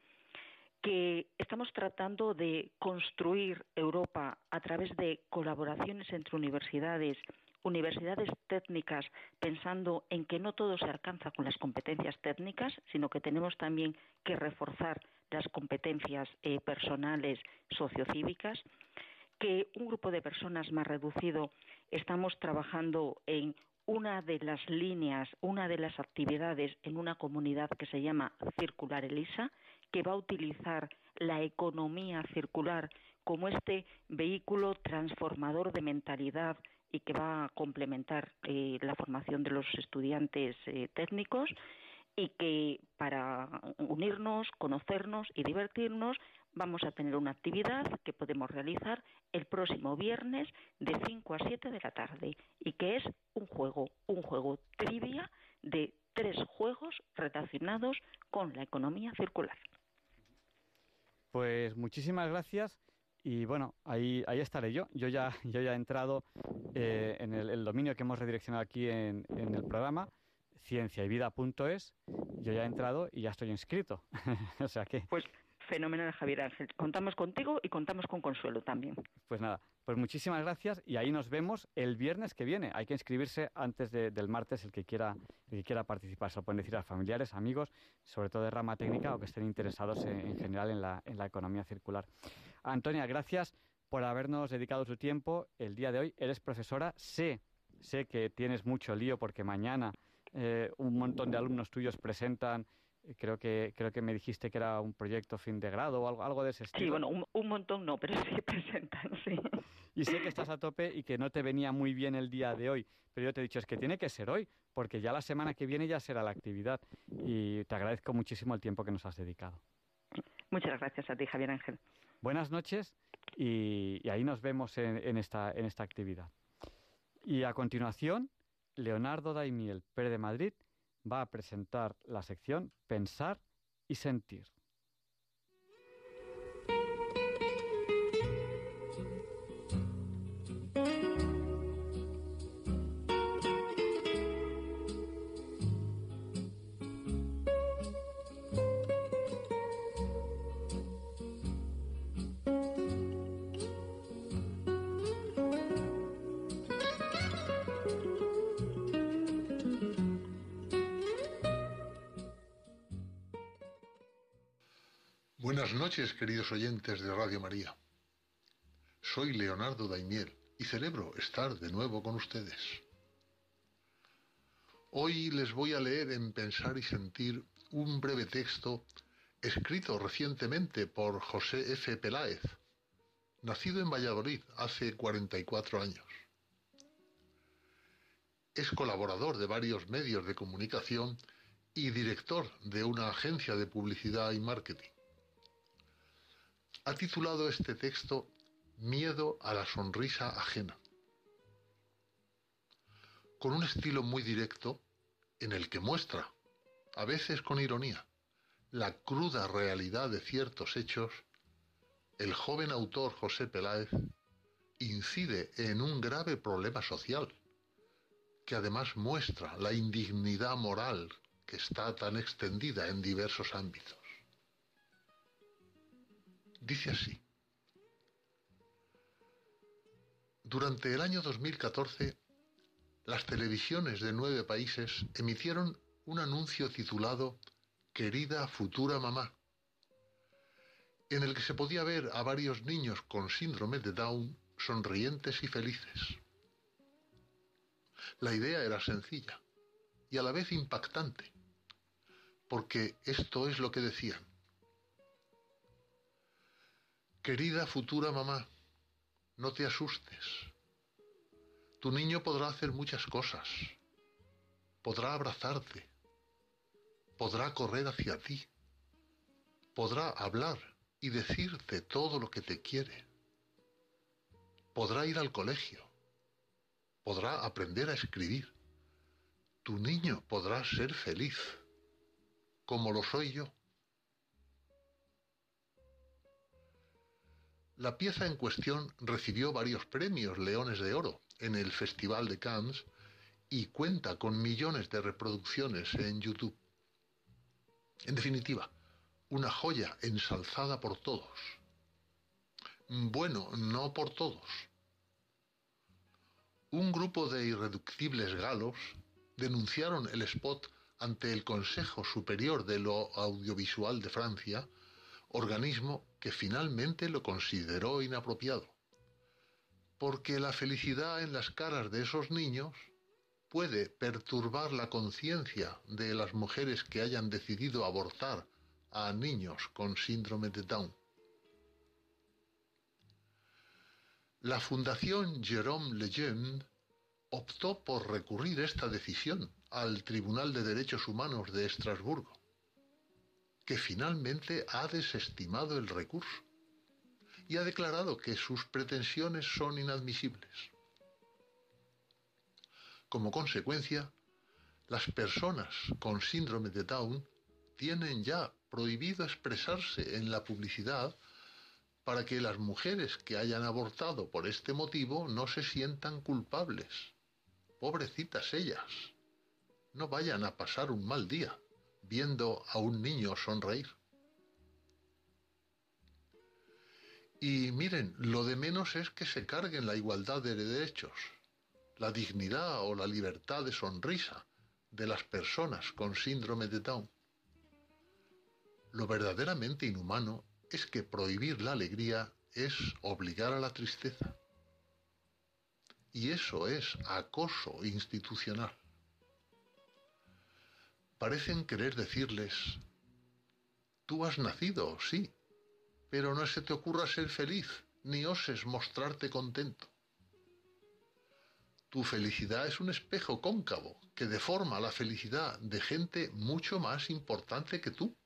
que estamos tratando de construir Europa a través de colaboraciones entre universidades, universidades técnicas, pensando en que no todo se alcanza con las competencias técnicas, sino que tenemos también que reforzar las competencias eh, personales sociocívicas, que un grupo de personas más reducido estamos trabajando en una de las líneas, una de las actividades en una comunidad que se llama Circular Elisa, que va a utilizar la economía circular como este vehículo transformador de mentalidad y que va a complementar eh, la formación de los estudiantes eh, técnicos y que para unirnos, conocernos y divertirnos vamos a tener una actividad que podemos realizar el próximo viernes de 5 a 7 de la tarde y que es un juego, un juego trivia de tres juegos relacionados con la economía circular. Pues muchísimas gracias y bueno, ahí, ahí estaré yo. Yo ya, yo ya he entrado eh, en el, dominio que hemos redireccionado aquí en, en el programa cienciayvida.es, yo ya he entrado y ya estoy inscrito. o sea que... Pues fenomenal, Javier Ángel. Contamos contigo y contamos con Consuelo también. Pues nada, pues muchísimas gracias y ahí nos vemos el viernes que viene. Hay que inscribirse antes del martes el que quiera el que quiera participar. Se lo pueden decir a familiares, amigos, sobre todo de rama técnica o que estén interesados en, general en la, en la economía circular. Antonia, gracias por habernos dedicado su tiempo el día de hoy. Eres profesora, sé, sé que tienes mucho lío porque mañana eh, un montón de alumnos tuyos presentan creo que creo que me dijiste que era un proyecto fin de grado o algo, algo de ese estilo. Sí, bueno, un, montón no, pero sí presentan, sí. Y sé que estás a tope y que no te venía muy bien el día de hoy, pero yo te he dicho, es que tiene que ser hoy, porque ya la semana que viene ya será la actividad y te agradezco muchísimo el tiempo que nos has dedicado. Muchas gracias a ti, Javier Ángel. Buenas noches y, ahí nos vemos en, esta, en esta actividad. Y a continuación Leonardo Daimiel Pérez de Madrid va a presentar la sección Pensar y Sentir. Noches, queridos oyentes de Radio María. Soy Leonardo Daimiel y celebro estar de nuevo con ustedes. Hoy les voy a leer en Pensar y Sentir un breve texto escrito recientemente por José F. Peláez, nacido en Valladolid hace 44 años. Es colaborador de varios medios de comunicación y director de una agencia de publicidad y marketing ha titulado este texto Miedo a la sonrisa ajena, con un estilo muy directo en el que muestra, a veces con ironía, la cruda realidad de ciertos hechos, el joven autor José Peláez incide en un grave problema social, que además muestra la indignidad moral que está tan extendida en diversos ámbitos. Dice así. Durante el año 2014, las televisiones de nueve países emitieron un anuncio titulado Querida futura mamá, en el que se podía ver a varios niños con síndrome de Down sonrientes y felices. La idea era sencilla y a la vez impactante, porque esto es lo que decían. Querida futura mamá, no te asustes. Tu niño podrá hacer muchas cosas. Podrá abrazarte. Podrá correr hacia ti. Podrá hablar y decirte todo lo que te quiere. Podrá ir al colegio. Podrá aprender a escribir. Tu niño podrá ser feliz, como lo soy yo. La pieza en cuestión recibió varios premios Leones de Oro en el Festival de Cannes y cuenta con millones de reproducciones en YouTube. En definitiva, una joya ensalzada por todos. Bueno, no por todos. Un grupo de irreductibles galos denunciaron el spot ante el Consejo Superior de lo Audiovisual de Francia, organismo que finalmente lo consideró inapropiado. Porque la felicidad en las caras de esos niños puede perturbar la conciencia de las mujeres que hayan decidido abortar a niños con síndrome de Down. La Fundación Jérôme Lejeune optó por recurrir esta decisión al Tribunal de Derechos Humanos de Estrasburgo, que finalmente ha desestimado el recurso y ha declarado que sus pretensiones son inadmisibles. Como consecuencia, las personas con síndrome de Down tienen ya prohibido expresarse en la publicidad para que las mujeres que hayan abortado por este motivo no se sientan culpables. Pobrecitas ellas no vayan a pasar un mal día viendo a un niño sonreír. Y miren, lo de menos es que se carguen la igualdad de derechos, la dignidad o la libertad de sonrisa de las personas con síndrome de Down. Lo verdaderamente inhumano es que prohibir la alegría es obligar a la tristeza. Y eso es acoso institucional parecen querer decirles, tú has nacido, sí, pero no se te ocurra ser feliz, ni oses mostrarte contento. Tu felicidad es un espejo cóncavo que deforma la felicidad de gente mucho más importante que tú,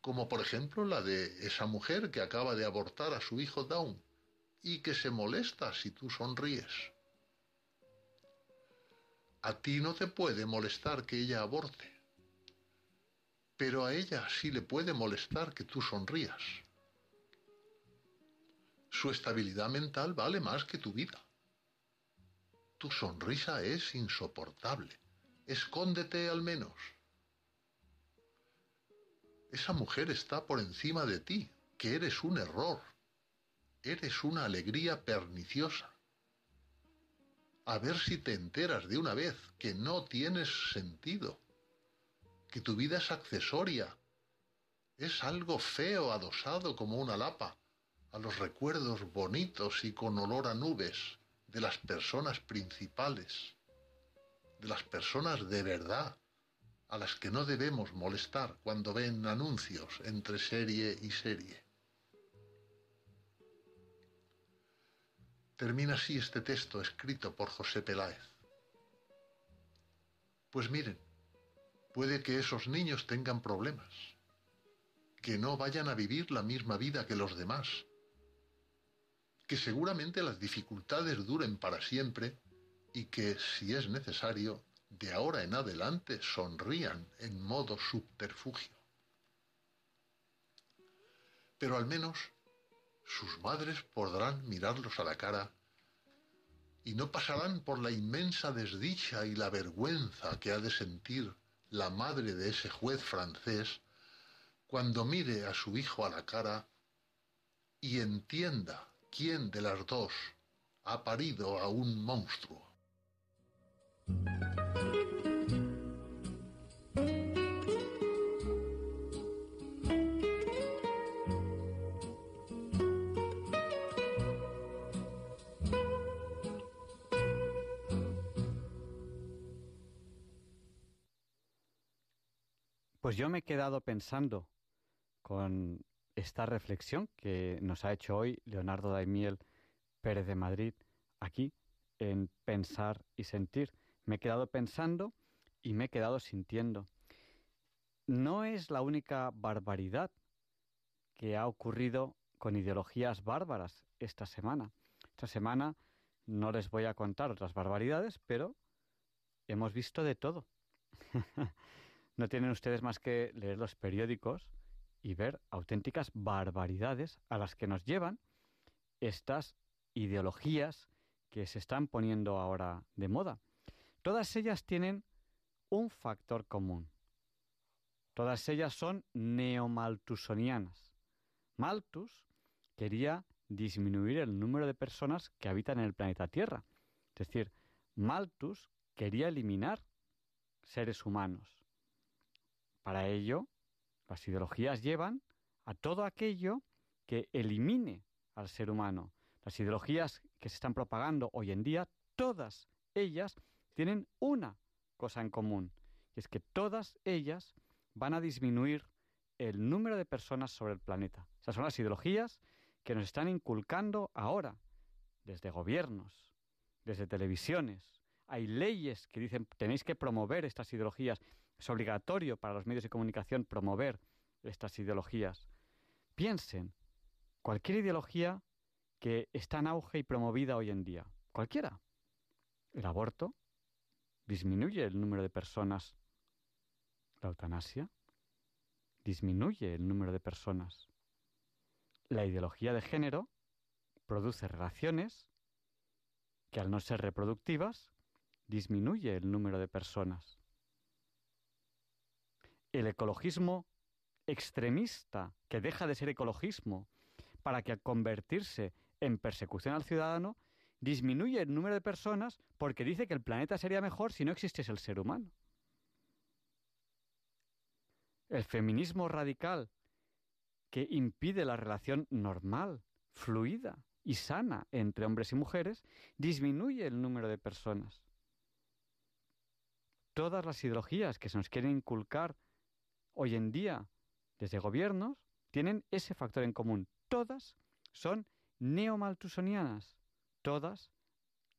como por ejemplo la de esa mujer que acaba de abortar a su hijo Down y que se molesta si tú sonríes. A ti no te puede molestar que ella aborte, pero a ella sí le puede molestar que tú sonrías. Su estabilidad mental vale más que tu vida. Tu sonrisa es insoportable. Escóndete al menos. Esa mujer está por encima de ti, que eres un error. Eres una alegría perniciosa a ver si te enteras de una vez que no tienes sentido, que tu vida es accesoria, es algo feo adosado como una lapa a los recuerdos bonitos y con olor a nubes de las personas principales, de las personas de verdad, a las que no debemos molestar cuando ven anuncios entre serie y serie. Termina así este texto escrito por José Peláez. Pues miren, puede que esos niños tengan problemas, que no vayan a vivir la misma vida que los demás, que seguramente las dificultades duren para siempre y que, si es necesario, de ahora en adelante sonrían en modo subterfugio. Pero al menos sus madres podrán mirarlos a la cara y no pasarán por la inmensa desdicha y la vergüenza que ha de sentir la madre de ese juez francés cuando mire a su hijo a la cara y entienda quién de las dos ha parido a un monstruo. Pues yo me he quedado pensando con esta reflexión que nos ha hecho hoy Leonardo Daimiel Pérez de Madrid aquí en Pensar y Sentir. Me he quedado pensando y me he quedado sintiendo. No es la única barbaridad que ha ocurrido con ideologías bárbaras esta semana. Esta semana no les voy a contar otras barbaridades, pero hemos visto de todo. No tienen ustedes más que leer los periódicos y ver auténticas barbaridades a las que nos llevan estas ideologías que se están poniendo ahora de moda. Todas ellas tienen un factor común. Todas ellas son neomaltusonianas. Malthus quería disminuir el número de personas que habitan en el planeta Tierra. Es decir, Malthus quería eliminar seres humanos. Para ello, las ideologías llevan a todo aquello que elimine al ser humano. Las ideologías que se están propagando hoy en día, todas ellas tienen una cosa en común, y es que todas ellas van a disminuir el número de personas sobre el planeta. Esas son las ideologías que nos están inculcando ahora, desde gobiernos, desde televisiones. Hay leyes que dicen tenéis que promover estas ideologías. Es obligatorio para los medios de comunicación promover estas ideologías. Piensen, cualquier ideología que está en auge y promovida hoy en día, cualquiera. El aborto disminuye el número de personas. La eutanasia disminuye el número de personas. La ideología de género produce relaciones que al no ser reproductivas disminuye el número de personas. El ecologismo extremista, que deja de ser ecologismo para que al convertirse en persecución al ciudadano, disminuye el número de personas porque dice que el planeta sería mejor si no existiese el ser humano. El feminismo radical, que impide la relación normal, fluida y sana entre hombres y mujeres, disminuye el número de personas. Todas las ideologías que se nos quieren inculcar hoy en día desde gobiernos tienen ese factor en común. Todas son neomaltusonianas. Todas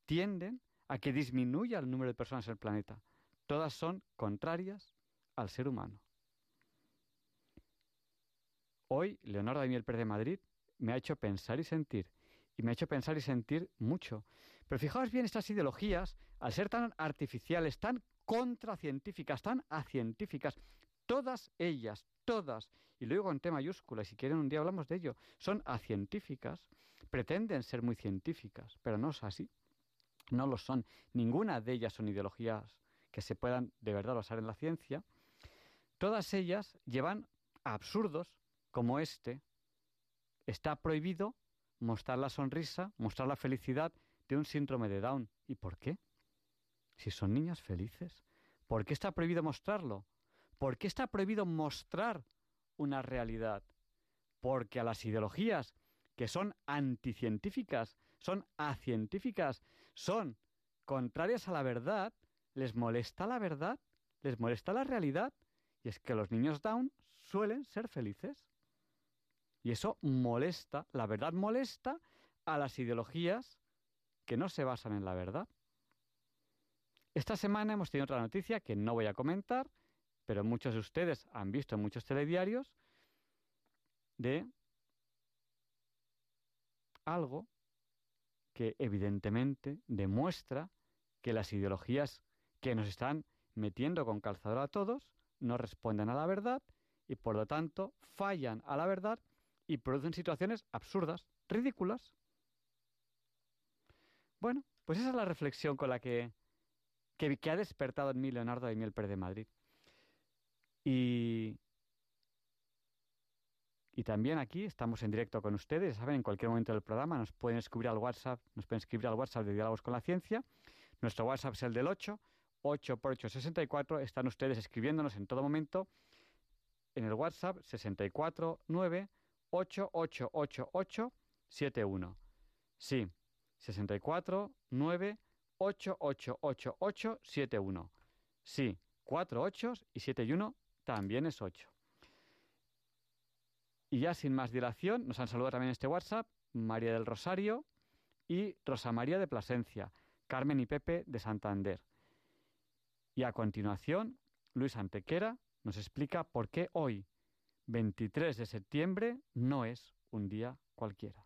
tienden a que disminuya el número de personas en el planeta. Todas son contrarias al ser humano. Hoy, Leonardo Daniel Pérez de Madrid me ha hecho pensar y sentir. Y me ha hecho pensar y sentir mucho. Pero fijaos bien, estas ideologías, al ser tan artificiales, tan contracientíficas, tan acientíficas, todas ellas, todas, y luego en T mayúscula, si quieren un día hablamos de ello, son acientíficas, pretenden ser muy científicas, pero no es así. No lo son. Ninguna de ellas son ideologías que se puedan de verdad basar en la ciencia. Todas ellas llevan a absurdos como este. Está prohibido mostrar la sonrisa, mostrar la felicidad de un síndrome de Down. ¿Y por qué? Si son niñas felices. ¿Por qué está prohibido mostrarlo? ¿Por qué está prohibido mostrar una realidad? Porque a las ideologías que son anticientíficas, son acientíficas, son contrarias a la verdad, les molesta la verdad, les molesta la realidad. Y es que los niños Down suelen ser felices. Y eso molesta, la verdad molesta a las ideologías que no se basan en la verdad. Esta semana hemos tenido otra noticia que no voy a comentar, pero muchos de ustedes han visto en muchos telediarios de algo que evidentemente demuestra que las ideologías que nos están metiendo con calzador a todos no responden a la verdad y por lo tanto fallan a la verdad y producen situaciones absurdas, ridículas. Bueno, pues esa es la reflexión con la que, que, ha despertado en mí Leonardo de Miel Pérez de Madrid. Y, y también aquí estamos en directo con ustedes, saben, en cualquier momento del programa nos pueden escribir al WhatsApp, nos pueden escribir al WhatsApp de Diálogos con la Ciencia. Nuestro WhatsApp es el del 8, 8 por 8, 64. Están ustedes escribiéndonos en todo momento en el WhatsApp 64 9 8888 71. Sí, 64 9 8888 71. Sí, 4 8 y 7 y 1 también es 8. Y ya sin más dilación, nos han saludado también este WhatsApp María del Rosario y Rosa María de Plasencia, Carmen y Pepe de Santander. Y a continuación, Luis Antequera nos explica por qué hoy, 23 de septiembre, no es un día cualquiera.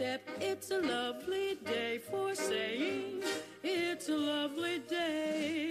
it's a lovely day for saying it's a lovely day.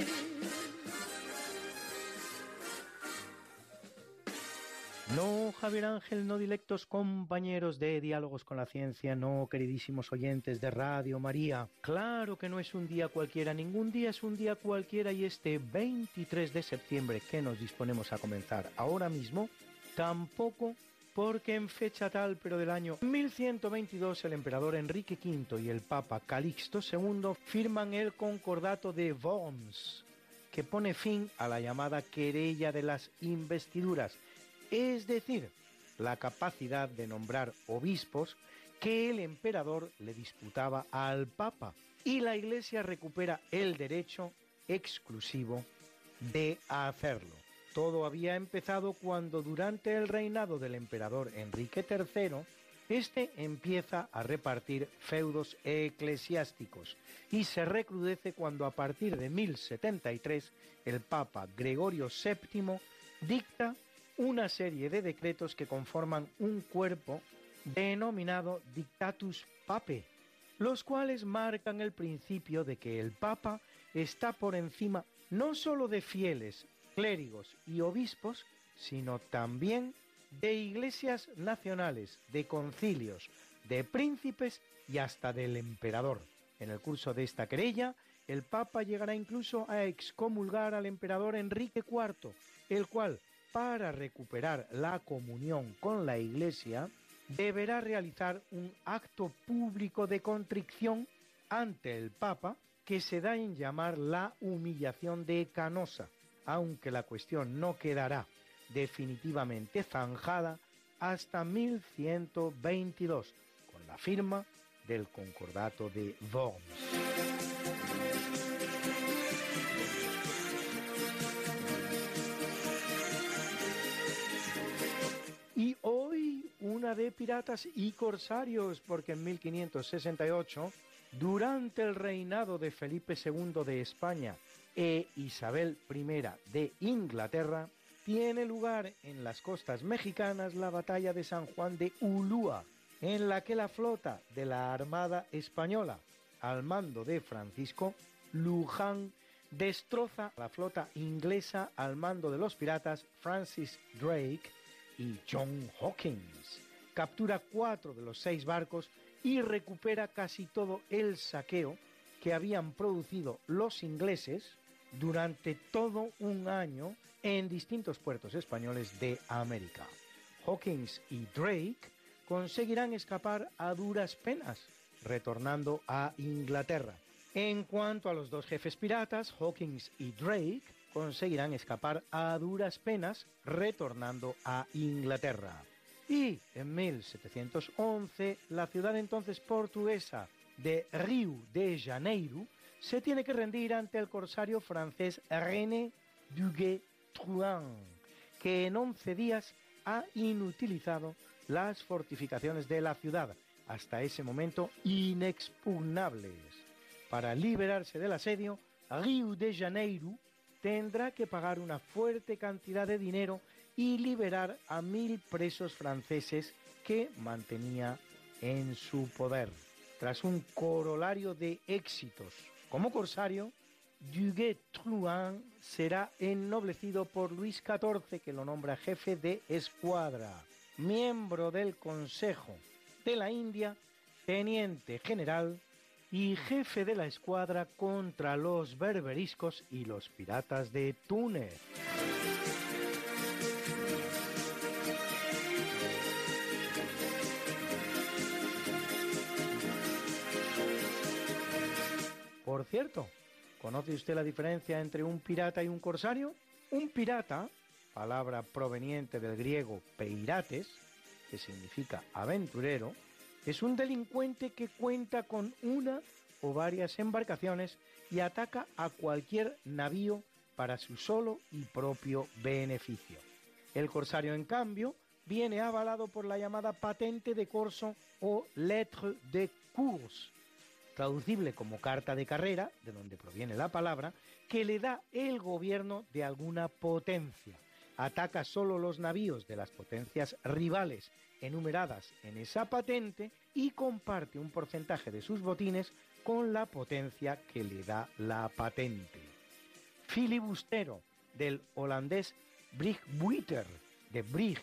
No, Javier Ángel, no directos compañeros de Diálogos con la Ciencia, no, queridísimos oyentes de Radio María. Claro que no es un día cualquiera, ningún día es un día cualquiera y este 23 de septiembre que nos disponemos a comenzar ahora mismo, tampoco porque en fecha tal, pero del año 1122, el emperador Enrique V y el papa Calixto II firman el Concordato de Worms, que pone fin a la llamada querella de las investiduras es decir, la capacidad de nombrar obispos que el emperador le disputaba al Papa, y la Iglesia recupera el derecho exclusivo de hacerlo. Todo había empezado cuando durante el reinado del emperador Enrique III, este empieza a repartir feudos eclesiásticos y se recrudece cuando a partir de 1073 el Papa Gregorio VII dicta una serie de decretos que conforman un cuerpo denominado Dictatus Pape, los cuales marcan el principio de que el Papa está por encima no sólo de fieles, clérigos y obispos, sino también de iglesias nacionales, de concilios, de príncipes y hasta del emperador. En el curso de esta querella, el Papa llegará incluso a excomulgar al emperador Enrique IV, el cual, para recuperar la comunión con la Iglesia, deberá realizar un acto público de contrición ante el Papa que se da en llamar la humillación de Canosa, aunque la cuestión no quedará definitivamente zanjada hasta 1122, con la firma del Concordato de Worms. Y hoy una de piratas y corsarios, porque en 1568, durante el reinado de Felipe II de España e Isabel I de Inglaterra, tiene lugar en las costas mexicanas la batalla de San Juan de Ulúa, en la que la flota de la Armada Española, al mando de Francisco Luján, destroza la flota inglesa al mando de los piratas Francis Drake y John Hawkins. Captura cuatro de los seis barcos y recupera casi todo el saqueo que habían producido los ingleses durante todo un año en distintos puertos españoles de América. Hawkins y Drake conseguirán escapar a duras penas, retornando a Inglaterra. En cuanto a los dos jefes piratas, Hawkins y Drake, conseguirán escapar a duras penas retornando a Inglaterra. Y en 1711 la ciudad entonces portuguesa de Rio de Janeiro se tiene que rendir ante el corsario francés René Duguay-Trouin, que en 11 días ha inutilizado las fortificaciones de la ciudad, hasta ese momento inexpugnables. Para liberarse del asedio, Rio de Janeiro tendrá que pagar una fuerte cantidad de dinero y liberar a mil presos franceses que mantenía en su poder. Tras un corolario de éxitos como corsario, Duguay-Trouin será ennoblecido por Luis XIV, que lo nombra jefe de escuadra, miembro del Consejo de la India, teniente general y jefe de la escuadra contra los berberiscos y los piratas de Túnez. Cierto, ¿conoce usted la diferencia entre un pirata y un corsario? Un pirata, palabra proveniente del griego peirates, que significa aventurero, es un delincuente que cuenta con una o varias embarcaciones y ataca a cualquier navío para su solo y propio beneficio. El corsario, en cambio, viene avalado por la llamada patente de corso o lettre de course, traducible como carta de carrera, de donde proviene la palabra, que le da el gobierno de alguna potencia, ataca solo los navíos de las potencias rivales enumeradas en esa patente y comparte un porcentaje de sus botines con la potencia que le da la patente. Filibustero del holandés Brig Buiter, de Brig,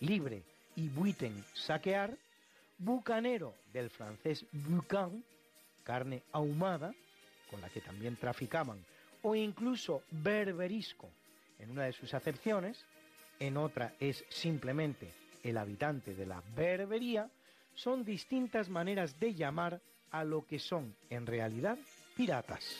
libre, y Buiten, saquear. Bucanero del francés Bucan, carne ahumada, con la que también traficaban, o incluso berberisco, en una de sus acepciones, en otra es simplemente el habitante de la berbería, son distintas maneras de llamar a lo que son en realidad piratas.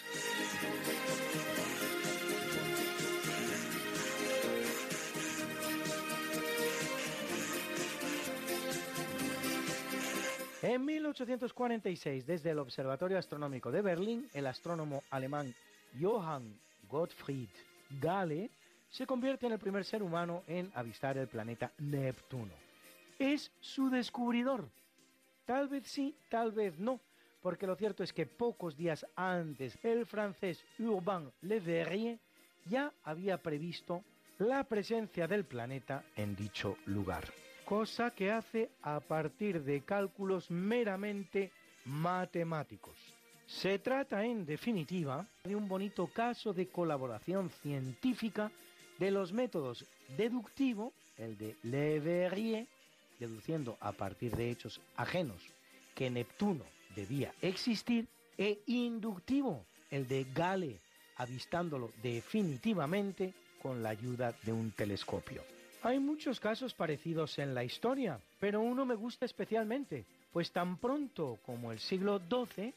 En 1846, desde el Observatorio Astronómico de Berlín, el astrónomo alemán Johann Gottfried Galle se convierte en el primer ser humano en avistar el planeta Neptuno. Es su descubridor. Tal vez sí, tal vez no, porque lo cierto es que pocos días antes el francés Urbain Le Verrier ya había previsto la presencia del planeta en dicho lugar, cosa que hace a partir de cálculos meramente matemáticos. Se trata, en definitiva, de un bonito caso de colaboración científica de los métodos deductivo, el de Le Verrier, deduciendo a partir de hechos ajenos que Neptuno debía existir, e inductivo, el de Gale, avistándolo definitivamente con la ayuda de un telescopio. Hay muchos casos parecidos en la historia, pero uno me gusta especialmente, pues tan pronto como el siglo XII,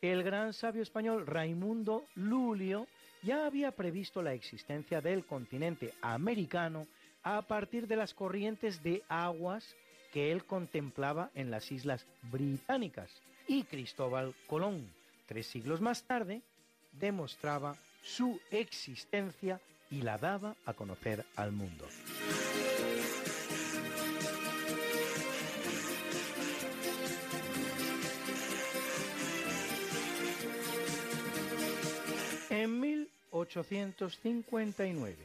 el gran sabio español Raimundo Lulio ya había previsto la existencia del continente americano a partir de las corrientes de aguas que él contemplaba en las islas británicas. Y Cristóbal Colón, tres siglos más tarde, demostraba su existencia y la daba a conocer al mundo. En 1859,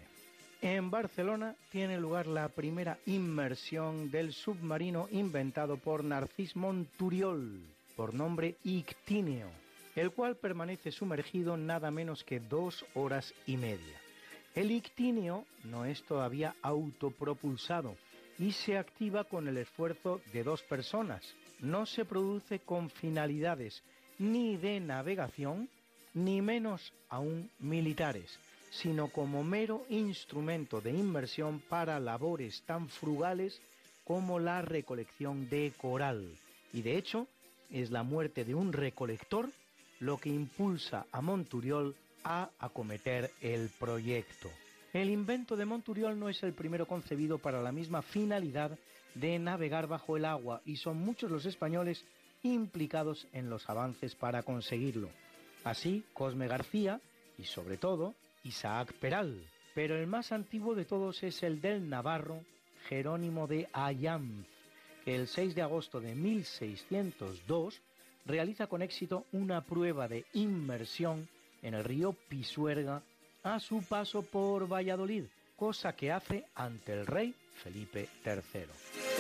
en Barcelona tiene lugar la primera inmersión del submarino inventado por Narcís Monturiol, por nombre Ictíneo, el cual permanece sumergido nada menos que dos horas y media. El Ictíneo no es todavía autopropulsado y se activa con el esfuerzo de dos personas. No se produce con finalidades ni de navegación ni menos aún militares, sino como mero instrumento de inversión para labores tan frugales como la recolección de coral. Y de hecho, es la muerte de un recolector lo que impulsa a Monturiol a acometer el proyecto. El invento de Monturiol no es el primero concebido para la misma finalidad de navegar bajo el agua y son muchos los españoles implicados en los avances para conseguirlo. Así, Cosme García y sobre todo Isaac Peral. Pero el más antiguo de todos es el del navarro Jerónimo de Ayam, que el 6 de agosto de 1602 realiza con éxito una prueba de inmersión en el río Pisuerga a su paso por Valladolid, cosa que hace ante el rey Felipe III.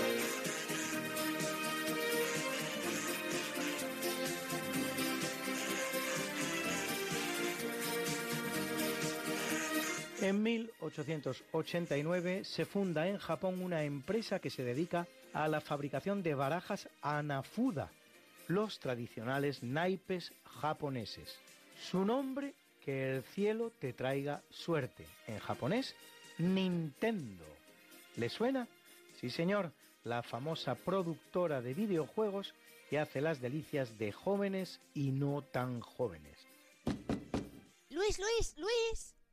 En 1889 se funda en Japón una empresa que se dedica a la fabricación de barajas Anafuda, los tradicionales naipes japoneses. Su nombre, que el cielo te traiga suerte. En japonés, Nintendo. ¿Le suena? Sí, señor, la famosa productora de videojuegos que hace las delicias de jóvenes y no tan jóvenes. Luis, Luis, Luis.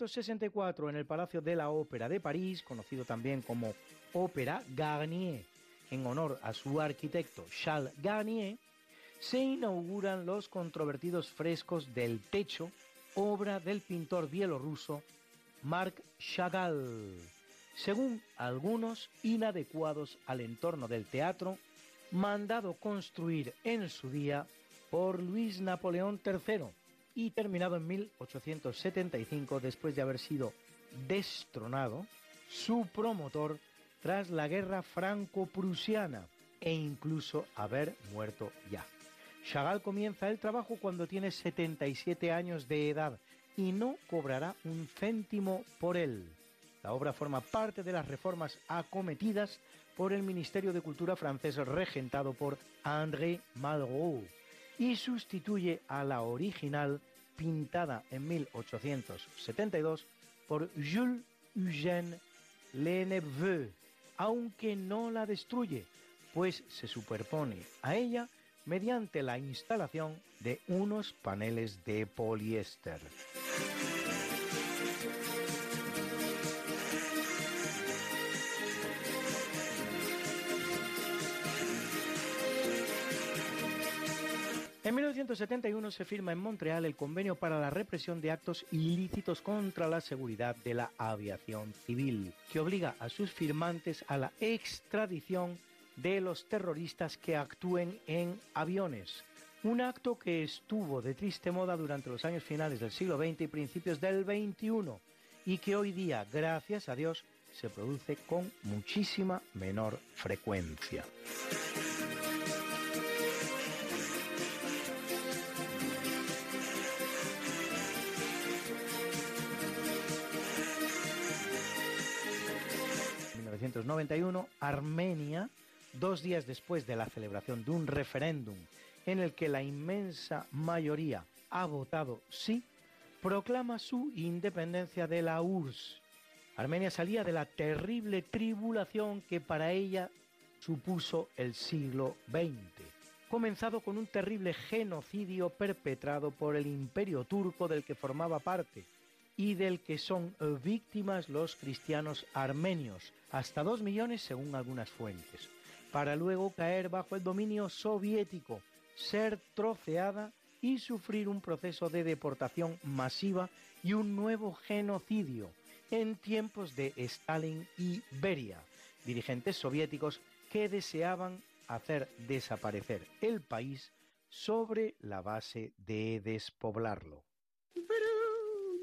1964, en el Palacio de la Ópera de París, conocido también como Ópera Garnier, en honor a su arquitecto Charles Garnier, se inauguran los controvertidos frescos del techo, obra del pintor bielorruso Marc Chagall, según algunos inadecuados al entorno del teatro, mandado construir en su día por Luis Napoleón III y terminado en 1875 después de haber sido destronado su promotor tras la guerra franco-prusiana e incluso haber muerto ya. Chagall comienza el trabajo cuando tiene 77 años de edad y no cobrará un céntimo por él. La obra forma parte de las reformas acometidas por el Ministerio de Cultura francés regentado por André Malraux y sustituye a la original pintada en 1872 por Jules Eugène Leneveux, aunque no la destruye, pues se superpone a ella mediante la instalación de unos paneles de poliéster. En 1971 se firma en Montreal el Convenio para la Represión de Actos Ilícitos contra la Seguridad de la Aviación Civil, que obliga a sus firmantes a la extradición de los terroristas que actúen en aviones. Un acto que estuvo de triste moda durante los años finales del siglo XX y principios del XXI y que hoy día, gracias a Dios, se produce con muchísima menor frecuencia. 1991, Armenia, dos días después de la celebración de un referéndum en el que la inmensa mayoría ha votado sí, proclama su independencia de la URSS. Armenia salía de la terrible tribulación que para ella supuso el siglo XX, comenzado con un terrible genocidio perpetrado por el imperio turco del que formaba parte y del que son víctimas los cristianos armenios, hasta dos millones según algunas fuentes, para luego caer bajo el dominio soviético, ser troceada y sufrir un proceso de deportación masiva y un nuevo genocidio en tiempos de Stalin y Beria, dirigentes soviéticos que deseaban hacer desaparecer el país sobre la base de despoblarlo.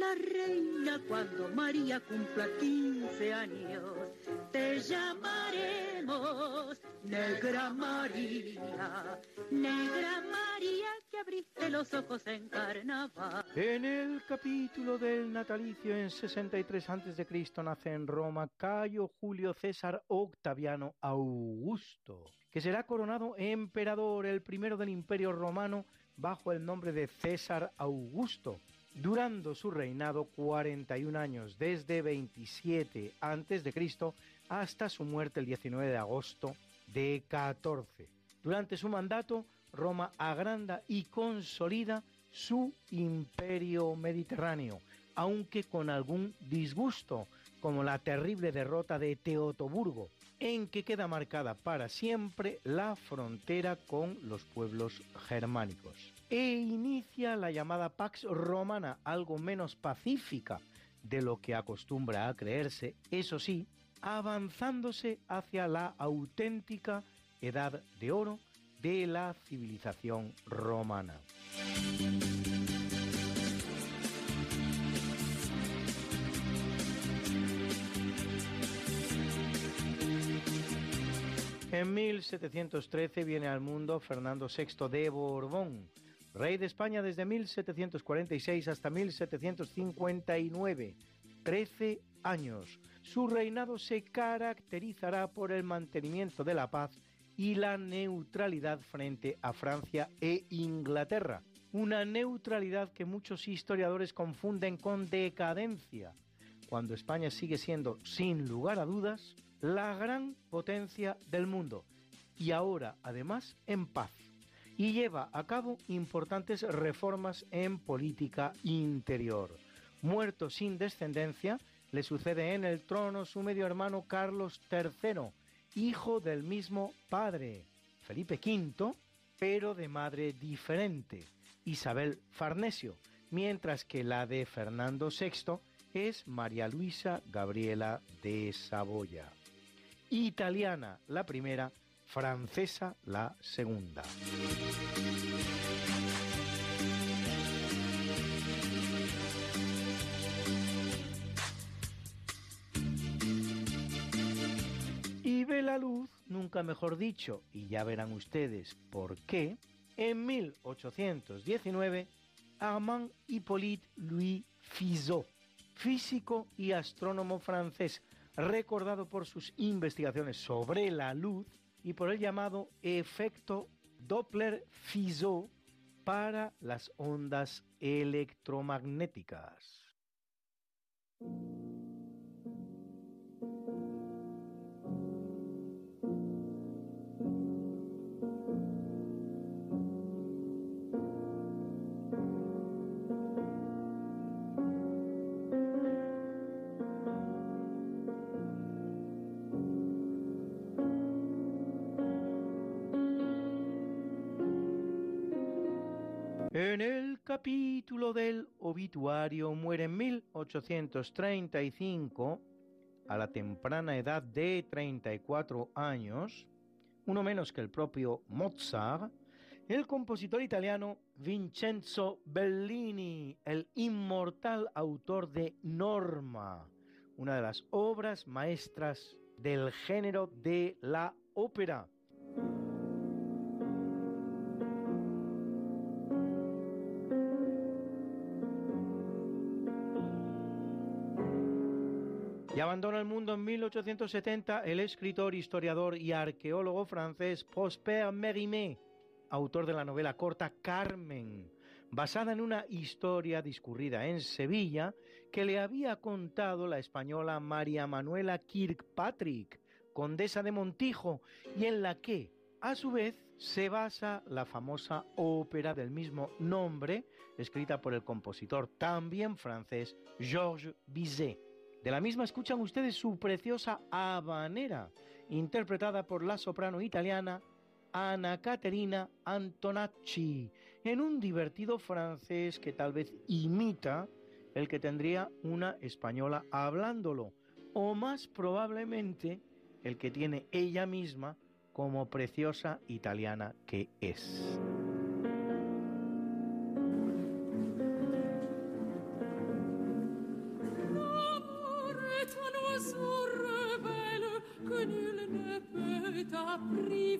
la reina cuando María cumpla 15 años. Te llamaremos Negra María, Negra María que abriste los ojos en carnaval. En el capítulo del natalicio en 63 a.C. nace en Roma Cayo Julio César Octaviano Augusto, que será coronado emperador, el primero del Imperio Romano, bajo el nombre de César Augusto, durando su reinado 41 años, desde 27 a.C. hasta su muerte el 19 de agosto de 14. Durante su mandato, Roma agranda y consolida su imperio mediterráneo, aunque con algún disgusto, como la terrible derrota de Teotoburgo, en que queda marcada para siempre la frontera con los pueblos germánicos. E inicia la llamada Pax Romana, algo menos pacífica de lo que acostumbra a creerse, eso sí, avanzándose hacia la auténtica edad de oro de la civilización romana. En 1713 viene al mundo Fernando VI de Borbón, rey de España desde 1746 hasta 1759, 13 años. Su reinado se caracterizará por el mantenimiento de la paz y la neutralidad frente a Francia e Inglaterra. Una neutralidad que muchos historiadores confunden con decadencia, cuando España sigue siendo, sin lugar a dudas, la gran potencia del mundo y ahora además en paz y lleva a cabo importantes reformas en política interior. Muerto sin descendencia, le sucede en el trono su medio hermano Carlos III, hijo del mismo padre, Felipe V, pero de madre diferente, Isabel Farnesio, mientras que la de Fernando VI es María Luisa Gabriela de Saboya italiana la primera, francesa la segunda. Y ve la luz, nunca mejor dicho, y ya verán ustedes por qué, en 1819, Armand Hippolyte Louis Fizeau, físico y astrónomo francés, recordado por sus investigaciones sobre la luz y por el llamado efecto Doppler-Fizeau para las ondas electromagnéticas. En el capítulo del obituario muere en 1835, a la temprana edad de 34 años, uno menos que el propio Mozart, el compositor italiano Vincenzo Bellini, el inmortal autor de Norma, una de las obras maestras del género de la ópera. Abandona el mundo en 1870 el escritor, historiador y arqueólogo francés Prosper Mérimée, autor de la novela corta Carmen, basada en una historia discurrida en Sevilla que le había contado la española María Manuela Kirkpatrick, condesa de Montijo, y en la que, a su vez, se basa la famosa ópera del mismo nombre, escrita por el compositor también francés Georges Bizet. De la misma escuchan ustedes su preciosa habanera, interpretada por la soprano italiana Ana Caterina Antonacci, en un divertido francés que tal vez imita el que tendría una española hablándolo, o más probablemente el que tiene ella misma como preciosa italiana que es.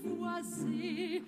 voici.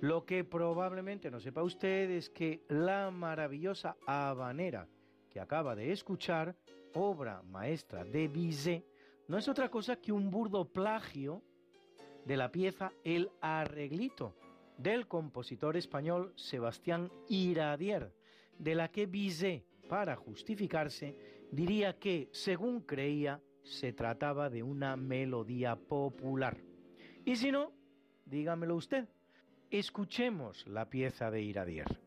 Lo que probablemente no sepa usted es que la maravillosa habanera que acaba de escuchar, obra maestra de Bizet, no es otra cosa que un burdo plagio de la pieza El arreglito del compositor español Sebastián Iradier, de la que Bizet, para justificarse, diría que, según creía, se trataba de una melodía popular. Y si no, dígamelo usted. Escuchemos la pieza de Iradier.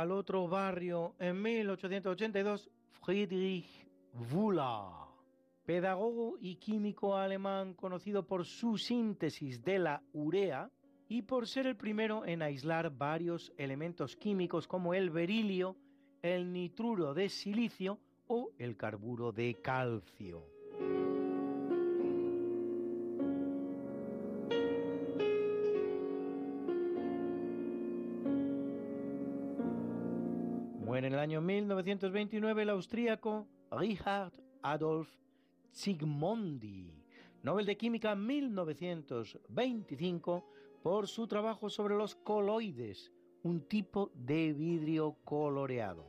al otro barrio en 1882 Friedrich Wühler, pedagogo y químico alemán conocido por su síntesis de la urea y por ser el primero en aislar varios elementos químicos como el berilio, el nitruro de silicio o el carburo de calcio. el año 1929 el austríaco Richard Adolf Zsigmondy, Nobel de Química 1925, por su trabajo sobre los coloides, un tipo de vidrio coloreado.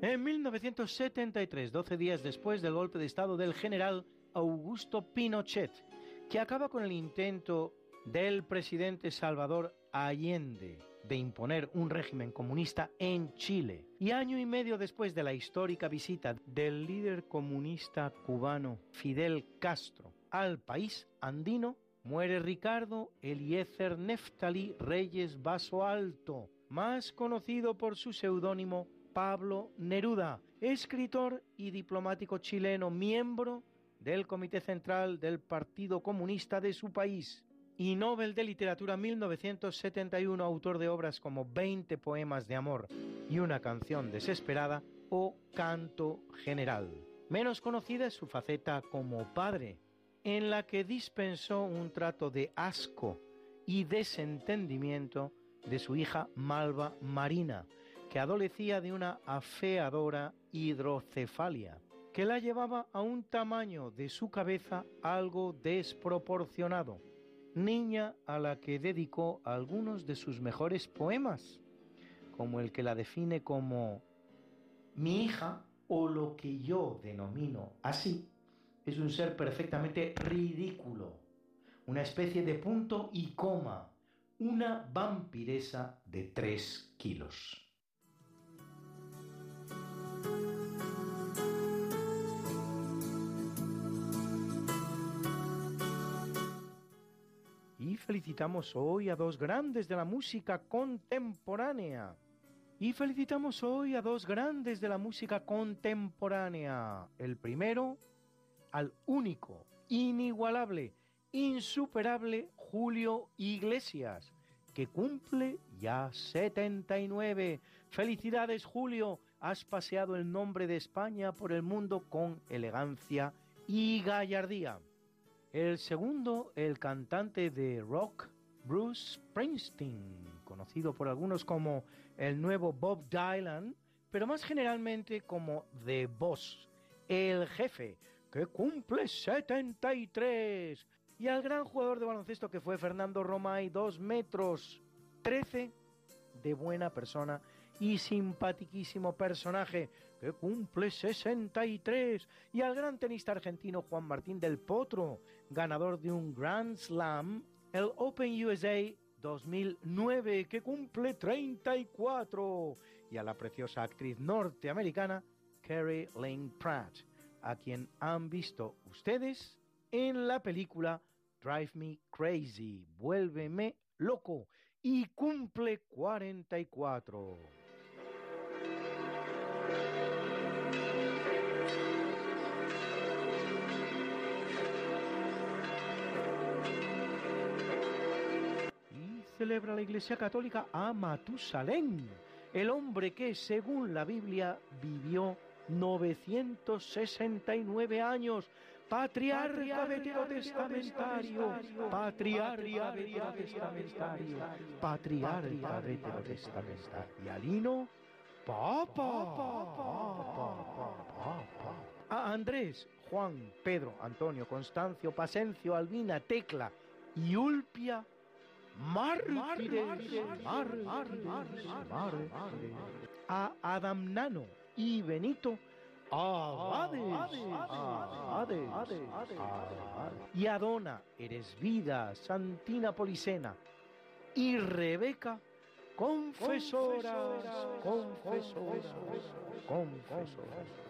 En 1973, 12 días después del golpe de Estado del general Augusto Pinochet, que acaba con el intento del presidente Salvador Allende de imponer un régimen comunista en Chile. Y año y medio después de la histórica visita del líder comunista cubano Fidel Castro al país andino, muere Ricardo Eliezer Neftali Reyes Vaso Alto, más conocido por su seudónimo Pablo Neruda, escritor y diplomático chileno, miembro del Comité Central del Partido Comunista de su país y Nobel de Literatura 1971, autor de obras como 20 poemas de amor y una canción desesperada o Canto General. Menos conocida es su faceta como padre, en la que dispensó un trato de asco y desentendimiento de su hija Malva Marina, que adolecía de una afeadora hidrocefalia, que la llevaba a un tamaño de su cabeza algo desproporcionado, niña a la que dedicó algunos de sus mejores poemas, como el que la define como mi hija o lo que yo denomino así, es un ser perfectamente ridículo, una especie de punto y coma, una vampiresa de tres kilos. Felicitamos hoy a dos grandes de la música contemporánea. Y felicitamos hoy a dos grandes de la música contemporánea. El primero, al único, inigualable, insuperable Julio Iglesias, que cumple ya 79. Felicidades Julio, has paseado el nombre de España por el mundo con elegancia y gallardía. El segundo, el cantante de rock Bruce Springsteen, conocido por algunos como el nuevo Bob Dylan, pero más generalmente como The Boss, el jefe, que cumple 73, y al gran jugador de baloncesto que fue Fernando Romay, 2 metros 13, de buena persona y simpaticísimo personaje, que cumple 63, y al gran tenista argentino Juan Martín del Potro, ganador de un Grand Slam, el Open USA 2009, que cumple 34, y a la preciosa actriz norteamericana Carrie Lane Pratt, a quien han visto ustedes en la película Drive Me Crazy, Vuélveme Loco, y cumple 44. Celebra la Iglesia Católica a Matusalén, el hombre que, según la Biblia, vivió 969 años, patriarca veterotestamentario, patriarca veterotestamentario, patriarca veterotestamentario. Y Alino, papa, a Andrés, Juan, Pedro, Antonio, Constancio, Pasencio, Albina, Tecla y Ulpia, mártires, a Adam Nano y Benito, abades, y a Dona, eres vida, Santina Policena, y Rebeca, confesoras, confesoras, confesoras.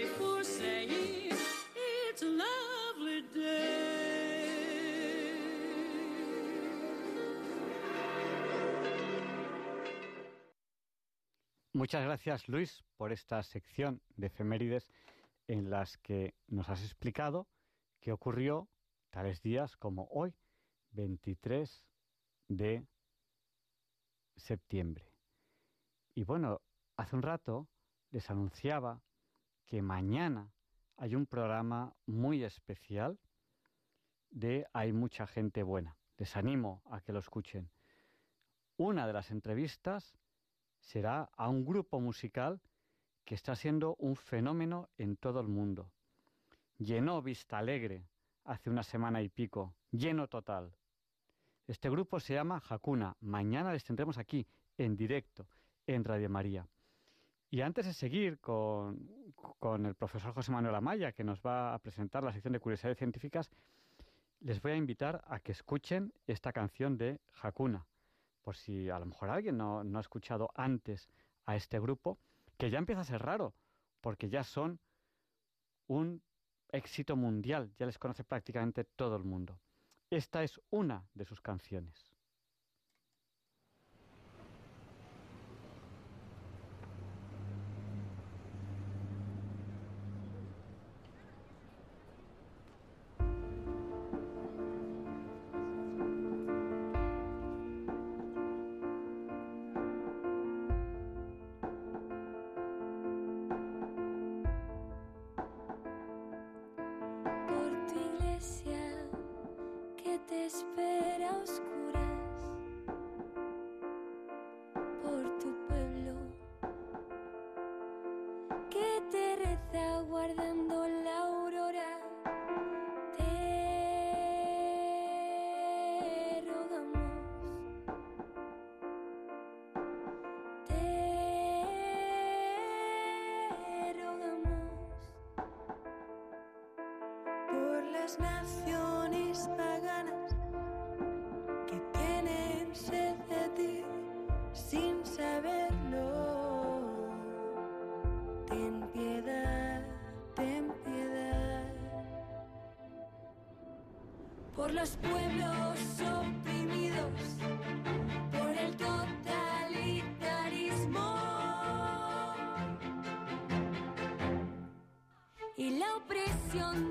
Muchas gracias, Luis, por esta sección de efemérides en las que nos has explicado qué ocurrió tales días como hoy, 23 de septiembre. Y bueno, hace un rato les anunciaba que mañana hay un programa muy especial de Hay mucha gente buena. Les animo a que lo escuchen. Una de las entrevistas será a un grupo musical que está siendo un fenómeno en todo el mundo. Llenó Vista Alegre hace una semana y pico, lleno total. Este grupo se llama Hakuna. Mañana les tendremos aquí, en directo, en Radio María. Y antes de seguir con, con, el profesor José Manuel Amaya, que nos va a presentar la sección de curiosidades científicas, les voy a invitar a que escuchen esta canción de Hakuna, por si a lo mejor alguien no, no ha escuchado antes a este grupo, que ya empieza a ser raro, porque ya son un éxito mundial, ya les conoce prácticamente todo el mundo. Esta es una de sus canciones. las naciones paganas que tienen sed de ti sin saberlo. Ten piedad, ten piedad. Por los pueblos oprimidos, por el totalitarismo. Y la opresión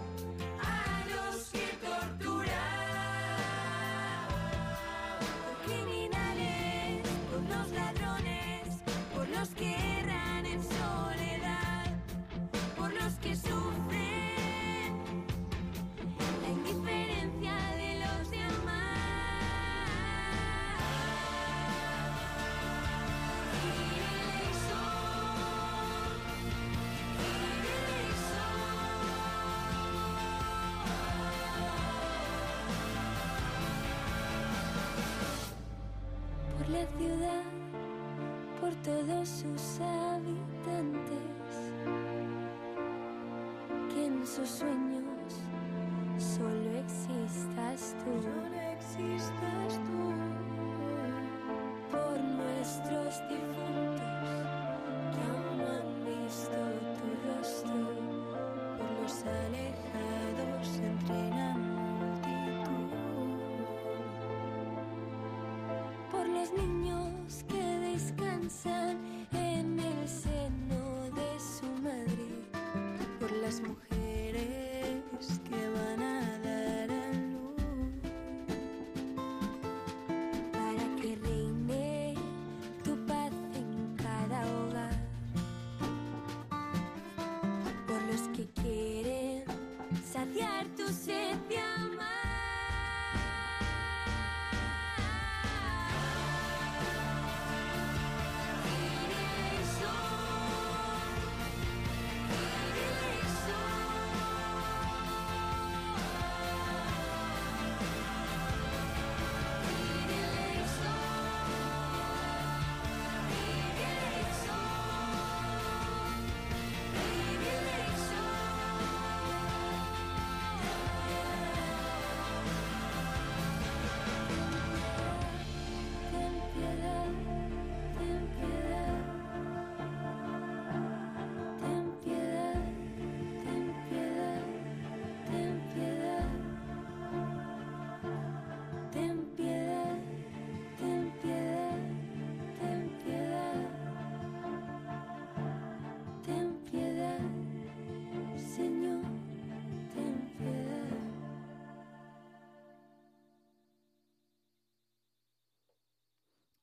por todos sus habitantes, que en sus sueños solo existas tú. Solo existas tú. Por nuestros difuntos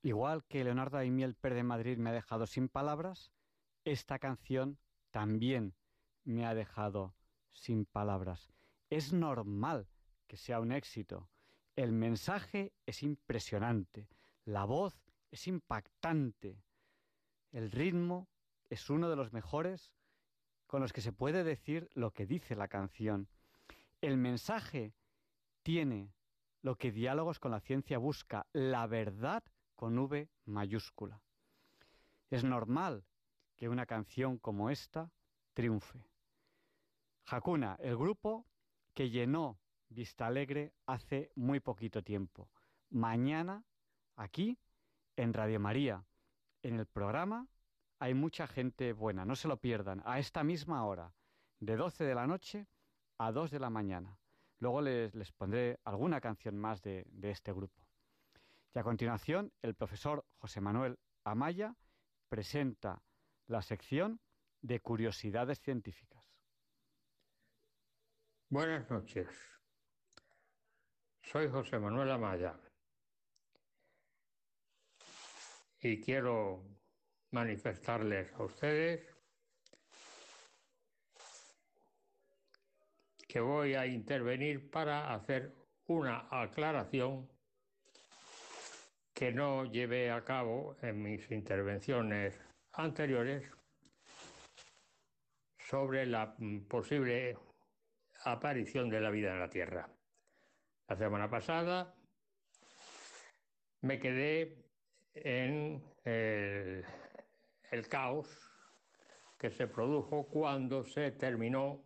Igual que Leonardo Daimiel Per de Madrid me ha dejado sin palabras, esta canción también me ha dejado sin palabras. Es normal que sea un éxito. El mensaje es impresionante, la voz es impactante, el ritmo es uno de los mejores con los que se puede decir lo que dice la canción. El mensaje tiene lo que Diálogos con la Ciencia busca, la verdad con V mayúscula. Es normal que una canción como esta triunfe. Hakuna, el grupo que llenó Vista Alegre hace muy poquito tiempo. Mañana, aquí, en Radio María, en el programa, hay mucha gente buena, no se lo pierdan, a esta misma hora, de 12 de la noche a 2 de la mañana. Luego les, pondré alguna canción más de este grupo. Y a continuación, el profesor José Manuel Amaya presenta la sección de curiosidades científicas. Buenas noches. Soy José Manuel Amaya y quiero manifestarles a ustedes que voy a intervenir para hacer una aclaración que no llevé a cabo en mis intervenciones anteriores sobre la posible aparición de la vida en la Tierra. La semana pasada me quedé en el, el caos que se produjo cuando se terminó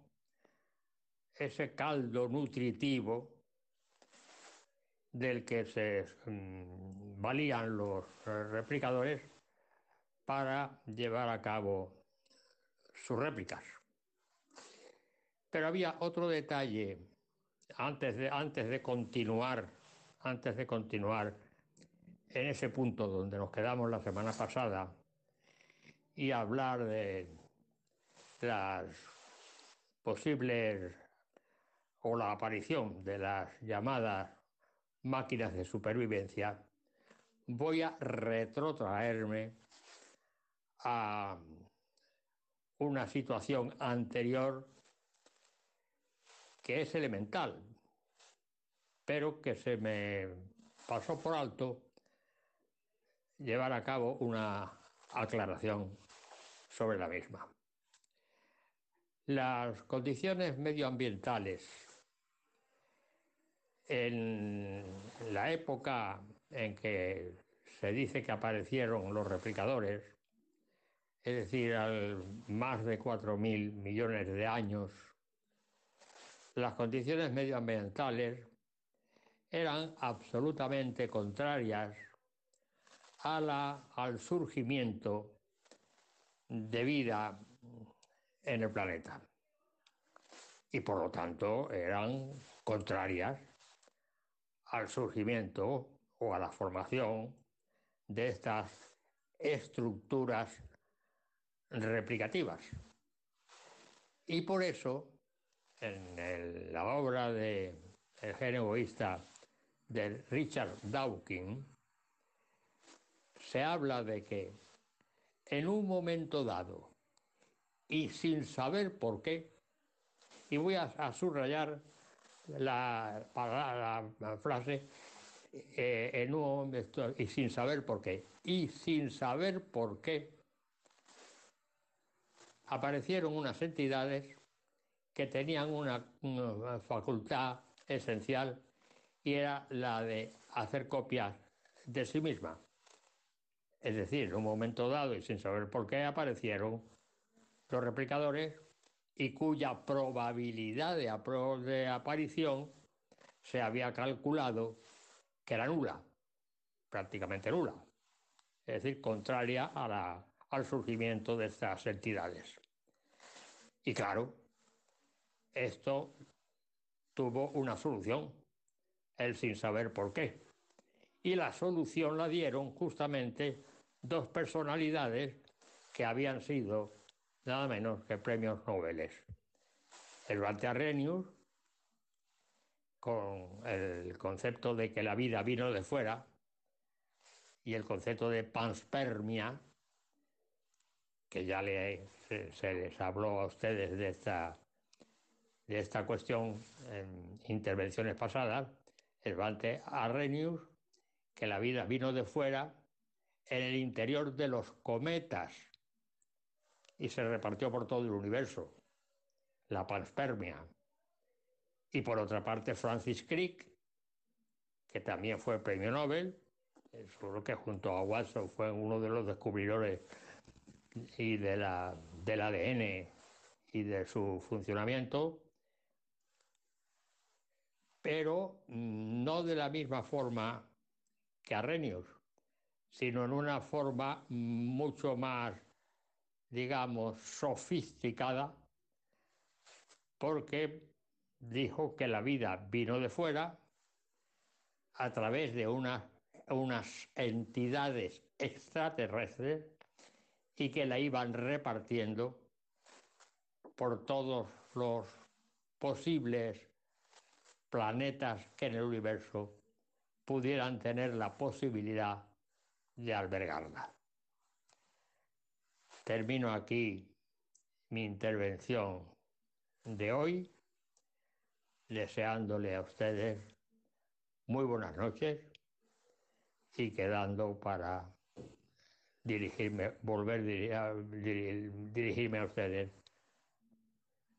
ese caldo nutritivo del que se mm, valían los eh, replicadores para llevar a cabo sus réplicas. Pero había otro detalle antes de, antes de continuar, antes de continuar en ese punto donde nos quedamos la semana pasada y hablar de las posibles o la aparición de las llamadas máquinas de supervivencia, voy a retrotraerme a una situación anterior que es elemental, pero que se me pasó por alto llevar a cabo una aclaración sobre la misma. Las condiciones medioambientales en la época en que se dice que aparecieron los replicadores, es decir, al más de 4.000 millones de años, las condiciones medioambientales eran absolutamente contrarias a la, al surgimiento de vida en el planeta. Y por lo tanto eran contrarias al surgimiento o a la formación de estas estructuras replicativas. Y por eso, en la obra de El egoísta de Richard Dawkins, se habla de que en un momento dado y sin saber por qué, y voy a, subrayar la, la frase eh, en un momento, y sin saber por qué, y sin saber por qué, aparecieron unas entidades que tenían una, facultad esencial y era la de hacer copias de sí misma. Es decir, en un momento dado y sin saber por qué aparecieron los replicadores y cuya probabilidad de, aparición se había calculado que era nula, prácticamente nula, es decir, contraria al surgimiento de estas entidades. Y claro, esto tuvo una solución, él sin saber por qué. Y la solución la dieron justamente dos personalidades que habían sido nada menos que premios Nobel. El Arrhenius, con el concepto de que la vida vino de fuera, y el concepto de panspermia, que ya se, les habló a ustedes de esta, de esta cuestión en intervenciones pasadas, el Vante Arrhenius, que la vida vino de fuera en el interior de los cometas y se repartió por todo el universo, la panspermia. Y por otra parte, Francis Crick, que también fue premio Nobel, solo que junto a Watson fue uno de los descubridores y de la, del ADN y de su funcionamiento, pero no de la misma forma que Arrhenius, sino en una forma mucho más digamos, sofisticada, porque dijo que la vida vino de fuera a través de unas entidades extraterrestres y que la iban repartiendo por todos los posibles planetas que en el universo pudieran tener la posibilidad de albergarla. Termino aquí mi intervención de hoy, deseándole a ustedes muy buenas noches y quedando para dirigirme, volver a dirigirme a ustedes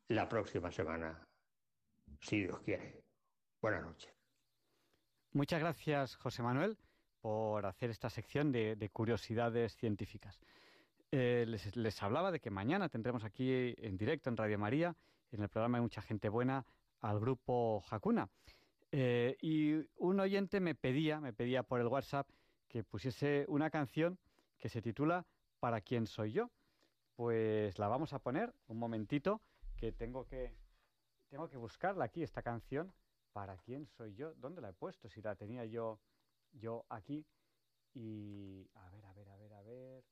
la próxima semana, si Dios quiere. Buenas noches. Muchas gracias, José Manuel, por hacer esta sección de curiosidades científicas. Eh, les, hablaba de que mañana tendremos aquí en directo en Radio María, en el programa de Mucha Gente Buena, al grupo Hakuna. Eh, y un oyente me pedía, me pedía por el WhatsApp que pusiese una canción que se titula ¿Para quién soy yo? Pues la vamos a poner un momentito, que tengo que, tengo que buscarla aquí, esta canción. ¿Para quién soy yo? ¿Dónde la he puesto? Si la tenía yo, yo aquí. Y a ver, a ver, a ver, a ver.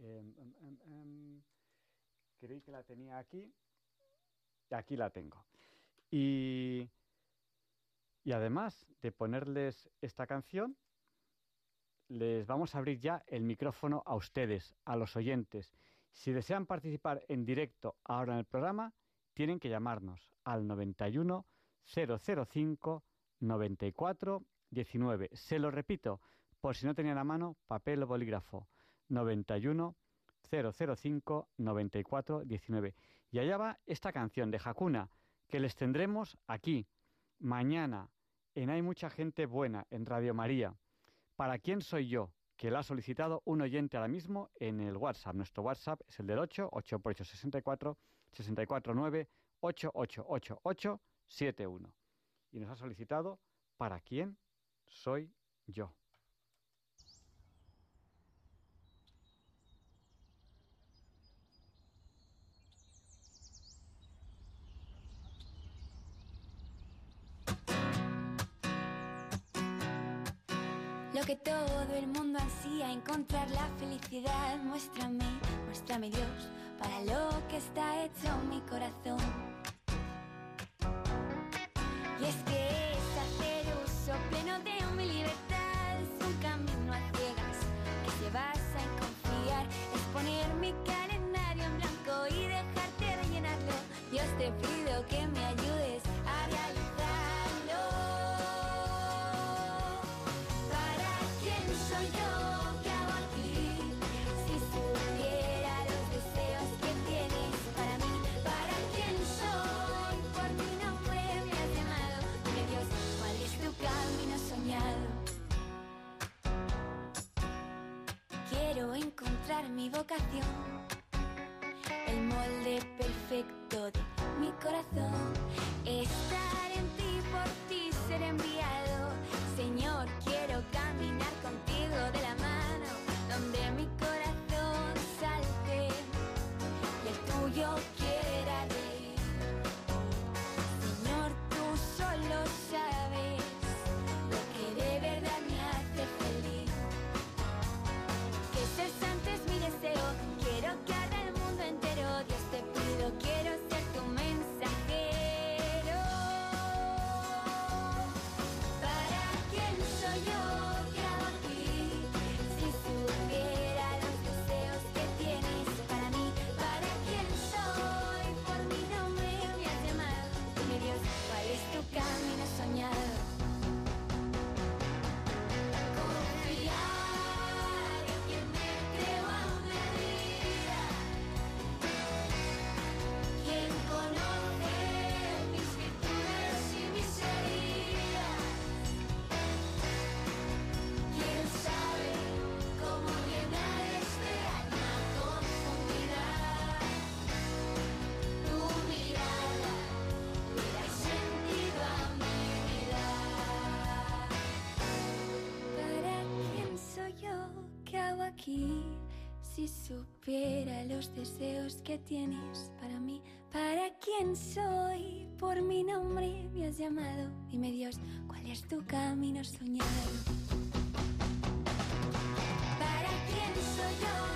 Em, creí que la tenía aquí. Aquí la tengo. Y, y además de ponerles esta canción, les vamos a abrir ya el micrófono a ustedes, a los oyentes. Si desean participar en directo ahora en el programa, tienen que llamarnos al 91 005 94 19. Se lo repito, por si no tenían a mano papel o bolígrafo. 91 005 94 19. Y allá va esta canción de Hakuna, que les tendremos aquí, mañana, en Hay mucha gente buena, en Radio María. ¿Para quién soy yo? que la ha solicitado un oyente ahora mismo en el WhatsApp. Nuestro WhatsApp es el del 8, 8 por 8, 64, 64 9, 8, 8, 8, 8, 7, 1. Y nos ha solicitado ¿Para quién soy yo? Que todo el mundo ansía, encontrar la felicidad. Muéstrame, muéstrame Dios, para lo que está hecho mi corazón. Mi Si supiera los deseos que tienes para mí, ¿para quién soy? Por mi nombre me has llamado. Dime Dios, ¿cuál es tu camino soñado? ¿Para quién soy yo?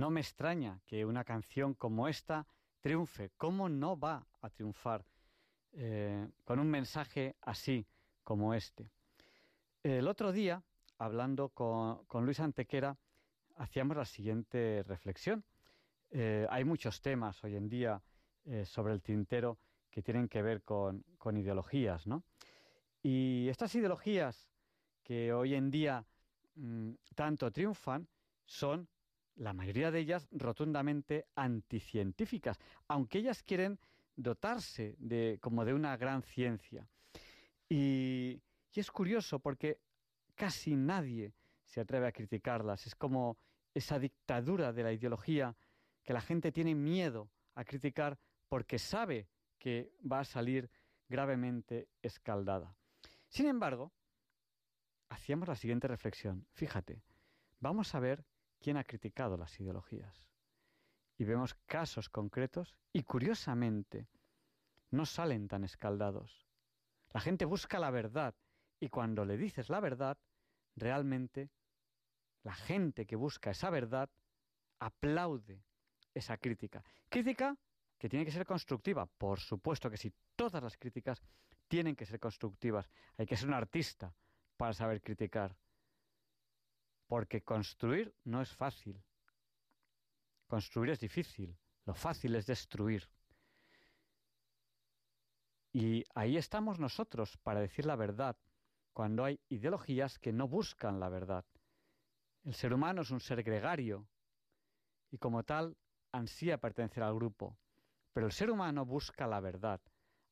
No me extraña que una canción como esta triunfe. ¿Cómo no va a triunfar eh, con un mensaje así como este? El otro día, hablando con, Luis Antequera, hacíamos la siguiente reflexión. Eh, hay muchos temas hoy en día eh, sobre el tintero que tienen que ver con, con ideologías, ¿no? Y estas ideologías que hoy en día mm, tanto triunfan son la mayoría de ellas rotundamente anticientíficas, aunque ellas quieren dotarse de como de una gran ciencia. Y, y es curioso porque casi nadie se atreve a criticarlas. Es como esa dictadura de la ideología que la gente tiene miedo a criticar porque sabe que va a salir gravemente escaldada. Sin embargo, hacíamos la siguiente reflexión. Fíjate, vamos a ver quién ha criticado las ideologías. Y vemos casos concretos y curiosamente no salen tan escaldados. La gente busca la verdad y cuando le dices la verdad, realmente la gente que busca esa verdad aplaude esa crítica. Crítica que tiene que ser constructiva. Por supuesto que sí, todas las críticas tienen que ser constructivas. Hay que ser un artista para saber criticar. Porque construir no es fácil. Construir es difícil. Lo fácil es destruir. Y ahí estamos nosotros para decir la verdad, cuando hay ideologías que no buscan la verdad. El ser humano es un ser gregario y como tal ansía pertenecer al grupo. Pero el ser humano busca la verdad.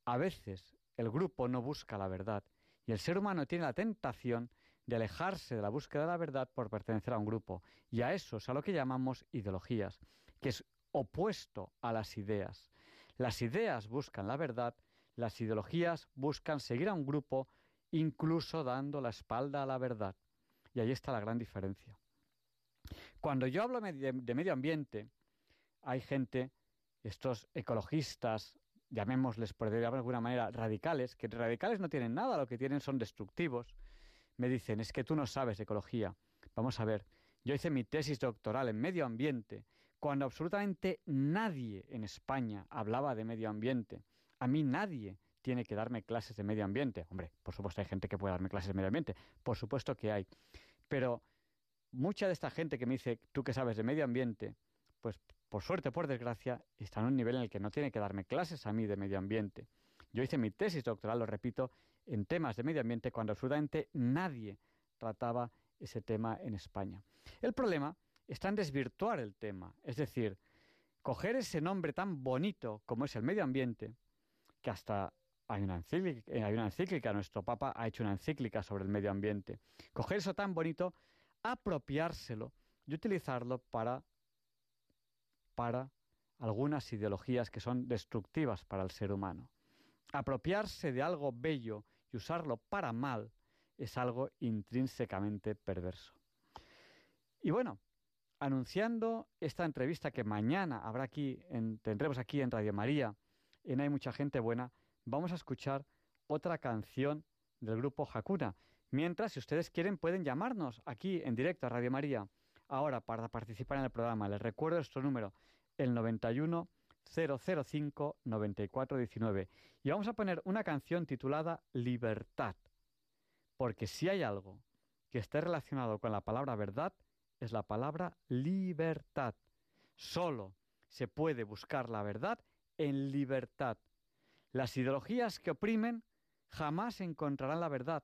A veces el grupo no busca la verdad y el ser humano tiene la tentación de alejarse de la búsqueda de la verdad por pertenecer a un grupo. Y a eso es a lo que llamamos ideologías, que es opuesto a las ideas. Las ideas buscan la verdad, las ideologías buscan seguir a un grupo incluso dando la espalda a la verdad. Y ahí está la gran diferencia. Cuando yo hablo de medio ambiente, hay gente, estos ecologistas, llamémosles por de alguna manera radicales, que radicales no tienen nada, lo que tienen son destructivos, me dicen, es que tú no sabes ecología. Vamos a ver, yo hice mi tesis doctoral en medio ambiente cuando absolutamente nadie en España hablaba de medio ambiente. A mí nadie tiene que darme clases de medio ambiente. Hombre, por supuesto hay gente que puede darme clases de medio ambiente, por supuesto que hay. Pero mucha de esta gente que me dice, tú que sabes de medio ambiente, pues por suerte, por desgracia, está en un nivel en el que no tiene que darme clases a mí de medio ambiente. Yo hice mi tesis doctoral, lo repito, en temas de medio ambiente cuando absolutamente nadie trataba ese tema en España. El problema está en desvirtuar el tema, es decir, coger ese nombre tan bonito como es el medio ambiente, que hasta hay una, encíclica, hay una encíclica, nuestro Papa ha hecho una encíclica sobre el medio ambiente, coger eso tan bonito, apropiárselo y utilizarlo para para algunas ideologías que son destructivas para el ser humano. Apropiarse de algo bello y usarlo para mal es algo intrínsecamente perverso. Y bueno, anunciando esta entrevista que mañana habrá aquí, tendremos aquí en Radio María, en Hay mucha gente buena, vamos a escuchar otra canción del grupo Hakuna. Mientras, si ustedes quieren, pueden llamarnos aquí en directo a Radio María ahora para participar en el programa. Les recuerdo nuestro número, el 91 005 9419. Y vamos a poner una canción titulada Libertad. Porque si hay algo que esté relacionado con la palabra verdad, es la palabra libertad. Solo se puede buscar la verdad en libertad. Las ideologías que oprimen jamás encontrarán la verdad,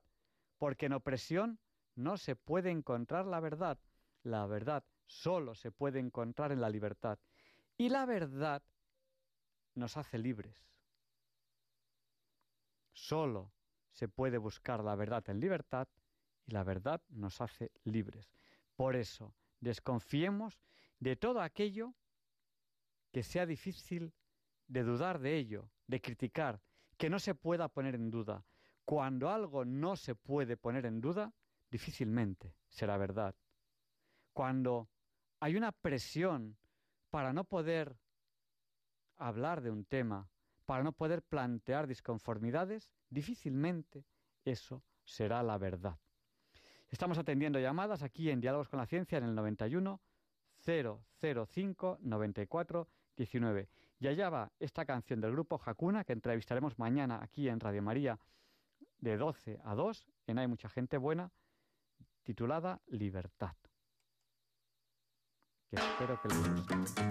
porque en opresión no se puede encontrar la verdad. La verdad solo se puede encontrar en la libertad. Y la verdad nos hace libres. Solo se puede buscar la verdad en libertad y la verdad nos hace libres. Por eso, desconfiemos de todo aquello que sea difícil de dudar de ello, de criticar, que no se pueda poner en duda. Cuando algo no se puede poner en duda, difícilmente será verdad cuando hay una presión para no poder hablar de un tema, para no poder plantear disconformidades, difícilmente eso será la verdad. Estamos atendiendo llamadas aquí en Diálogos con la Ciencia en el 91 005 94 19. Y allá va esta canción del grupo Hakuna que entrevistaremos mañana aquí en Radio María de 12 a 2 en Hay mucha gente buena, titulada Libertad que espero que les guste.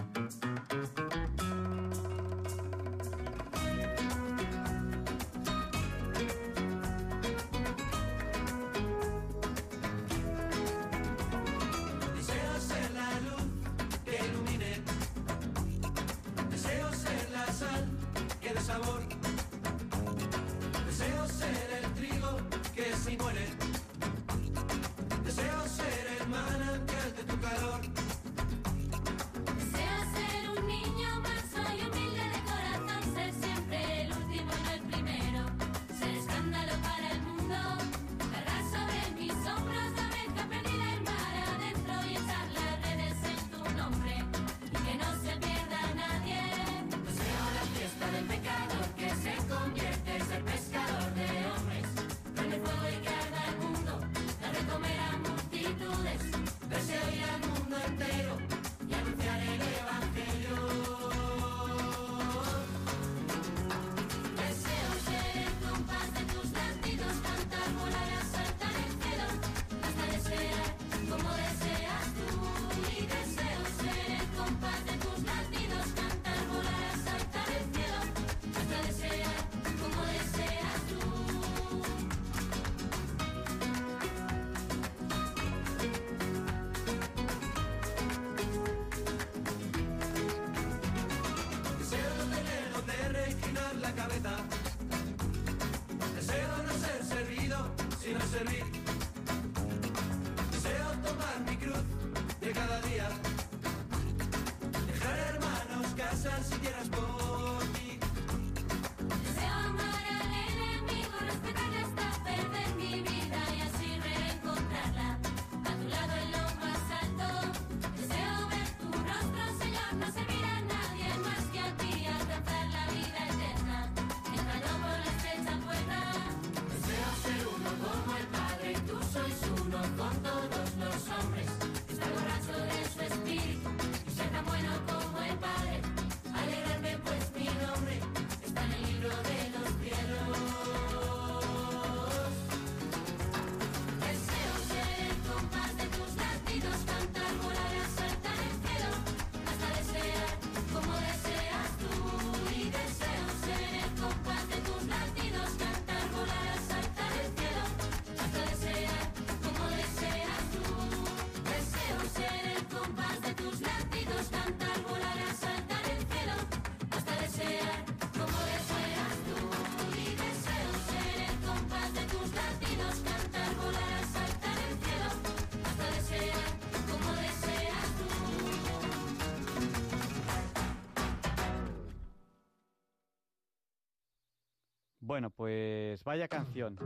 Bueno, pues vaya canción.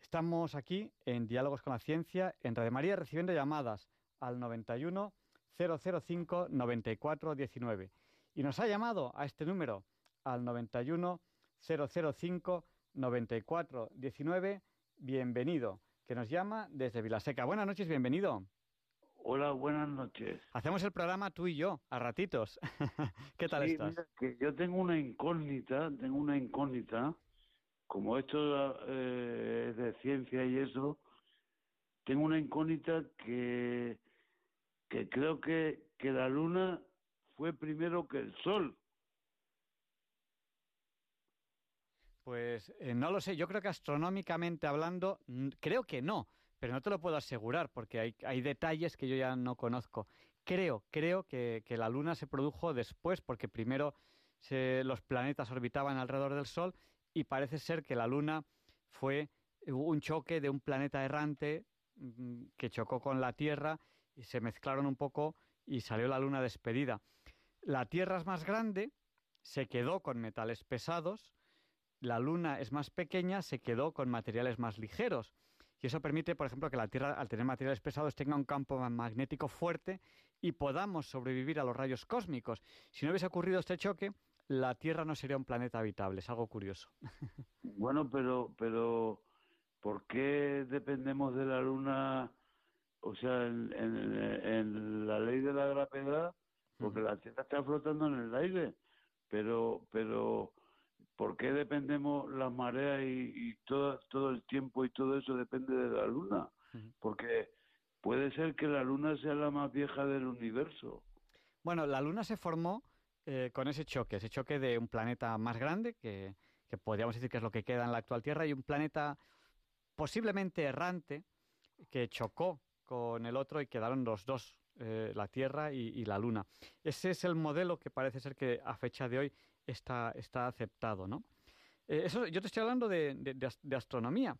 Estamos aquí en Diálogos con la Ciencia, en Radio María, recibiendo llamadas al 91 005 94 19. Y nos ha llamado a este número, al 91 005 94 19, bienvenido, que nos llama desde Vilaseca. Buenas noches, bienvenido. Hola, buenas noches. Hacemos el programa tú y yo, a ratitos. ¿Qué tal Sí, estás? mira, que yo tengo una incógnita, tengo una incógnita, como esto eh, es de ciencia y eso, tengo una incógnita que, creo que, que la luna fue primero que el sol. Pues eh, no lo sé, yo creo que astronómicamente hablando, creo que no, pero no te lo puedo asegurar porque hay, hay detalles que yo ya no conozco. Creo, creo que, que la Luna se produjo después porque primero se- los planetas orbitaban alrededor del Sol y parece ser que la Luna fue un choque de un planeta errante mm, que chocó con la Tierra y se mezclaron un poco y salió la Luna despedida. La Tierra es más grande, se quedó con metales pesados, la Luna es más pequeña, se quedó con materiales más ligeros. Y eso permite, por ejemplo, que la Tierra, al tener materiales pesados, tenga un campo ma- magnético fuerte y podamos sobrevivir a los rayos cósmicos. Si no hubiese ocurrido este choque, la Tierra no sería un planeta habitable. Es algo curioso. Bueno, pero, pero, ¿por qué dependemos de la luna? O sea, en, en- en la ley de la gravedad, porque la Tierra está flotando en el aire, pero, pero, ¿por qué dependemos las mareas y, y todo, todo el tiempo y todo eso depende de la luna? Porque puede ser que la luna sea la más vieja del universo. Bueno, la Luna se formó eh, con ese choque, ese choque de un planeta más grande, que, que podríamos decir que es lo que queda en la actual Tierra, y un planeta posiblemente errante que chocó con el otro y quedaron los dos, eh, la Tierra y, la Luna. Ese es el modelo que parece ser que a fecha de hoy está, está aceptado, ¿no? Eh, eso, yo te estoy hablando de, de- de as- de astronomía.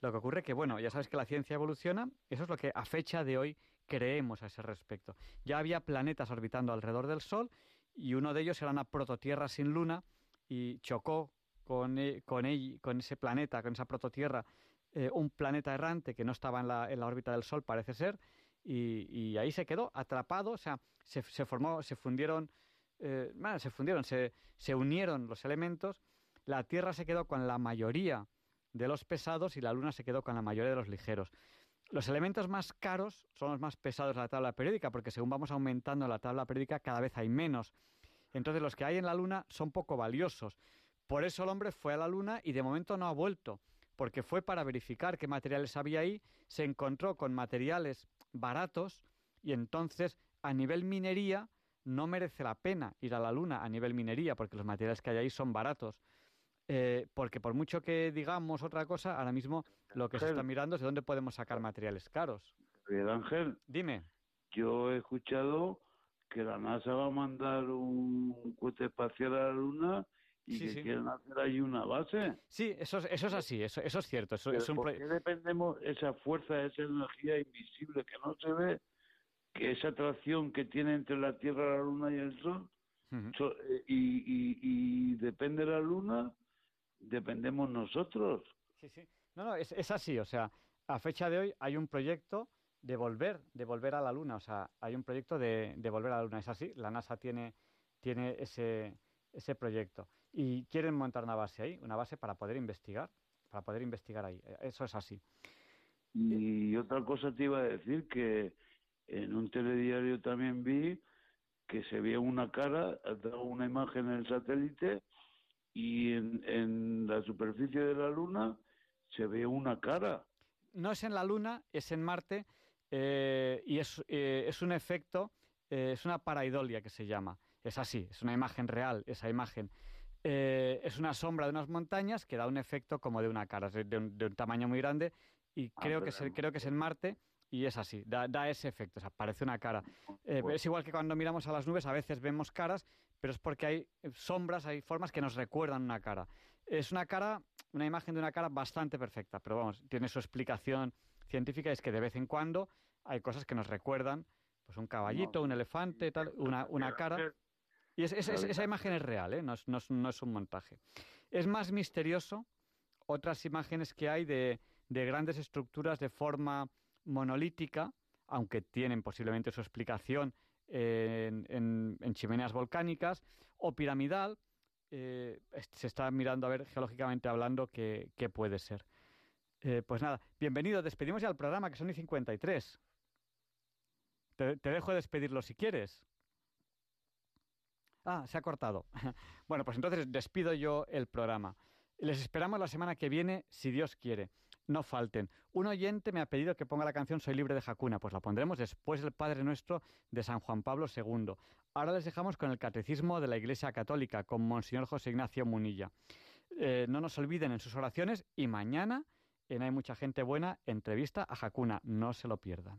Lo que ocurre que, bueno, ya sabes que la ciencia evoluciona, eso es lo que a fecha de hoy creemos a ese respecto. Ya había planetas orbitando alrededor del Sol y uno de ellos era una prototierra sin luna y chocó con, e- con, con ese planeta, con esa prototierra, eh, un planeta errante que no estaba en la, en la órbita del Sol, parece ser, y, ahí se quedó atrapado, o sea, se, se formó, se fundieron, eh, se fundieron, se, se unieron los elementos, la Tierra se quedó con la mayoría de los pesados y la Luna se quedó con la mayoría de los ligeros. Los elementos más caros son los más pesados de la tabla periódica, porque según vamos aumentando la tabla periódica cada vez hay menos. Entonces los que hay en la Luna son poco valiosos. Por eso el hombre fue a la Luna y de momento no ha vuelto, porque fue para verificar qué materiales había ahí, se encontró con materiales baratos y entonces a nivel minería no merece la pena ir a la Luna a nivel minería, porque los materiales que hay ahí son baratos. Eh, porque por mucho que digamos otra cosa, ahora mismo lo que se está mirando es de dónde podemos sacar materiales caros. Miguel Ángel. Dime. Yo he escuchado que la NASA va a mandar un cohete espacial a la Luna y Sí, que sí. quieren hacer ahí una base. Sí, eso, es- eso es así, eso, eso es cierto. Eso, es un ¿por qué dependemos esa fuerza, esa energía invisible que no se ve, que esa atracción que tiene entre la Tierra, la Luna y el Sol, so- eh, y, y, y depende la Luna, dependemos nosotros. Sí, sí. No, no, es, es así. O sea, a fecha de hoy hay un proyecto de volver, de volver a la Luna. O sea, hay un proyecto de, volver a la Luna. Es así. La NASA tiene, tiene ese, ese proyecto. Y quieren montar una base ahí, una base para poder investigar, para poder investigar ahí. Eh, Eso es así. Y otra cosa te iba a decir que en un telediario también vi que se veía una cara, una imagen en el satélite y en la superficie de la Luna se ve una cara. No es en la Luna, es en Marte eh, y es, eh, es un efecto, eh, es una paraidolia que se llama. Es así, es una imagen real, esa imagen. Es una sombra de unas montañas que da un efecto como de una cara, de, un, de un tamaño muy grande y Ah, creo, que es, creo que es en Marte y es así, da, da ese efecto, o sea, parece una cara. Eh, Pues es igual que cuando miramos a las nubes, a veces vemos caras, pero es porque hay sombras, hay formas que nos recuerdan una cara. Es una cara, una imagen de una cara bastante perfecta, pero vamos, tiene su explicación científica, es que de vez en cuando hay cosas que nos recuerdan, pues un caballito, un elefante, tal, una, una cara. Y es- es- es- esa imagen es real, ¿eh? no, es, no es- no es un montaje. Es más misterioso otras imágenes que hay de, de grandes estructuras de forma monolítica, aunque tienen posiblemente su explicación en, en- en chimeneas volcánicas, o piramidal. Eh, se está mirando a ver geológicamente hablando qué, puede ser. Eh, pues nada, bienvenido, despedimos ya el programa, que son y 53. Te, te dejo despedirlo si quieres. Ah, se ha cortado. bueno, pues entonces despido yo el programa. Les esperamos la semana que viene, si Dios quiere. No falten. Un oyente me ha pedido que ponga la canción Soy libre de Hakuna, pues la pondremos después del Padre Nuestro de San Juan Pablo II. Ahora les dejamos con el Catecismo de la Iglesia Católica, con Monseñor José Ignacio Munilla. Eh, no nos olviden en sus oraciones y mañana en Hay Mucha Gente Buena, entrevista a Hakuna. No se lo pierdan.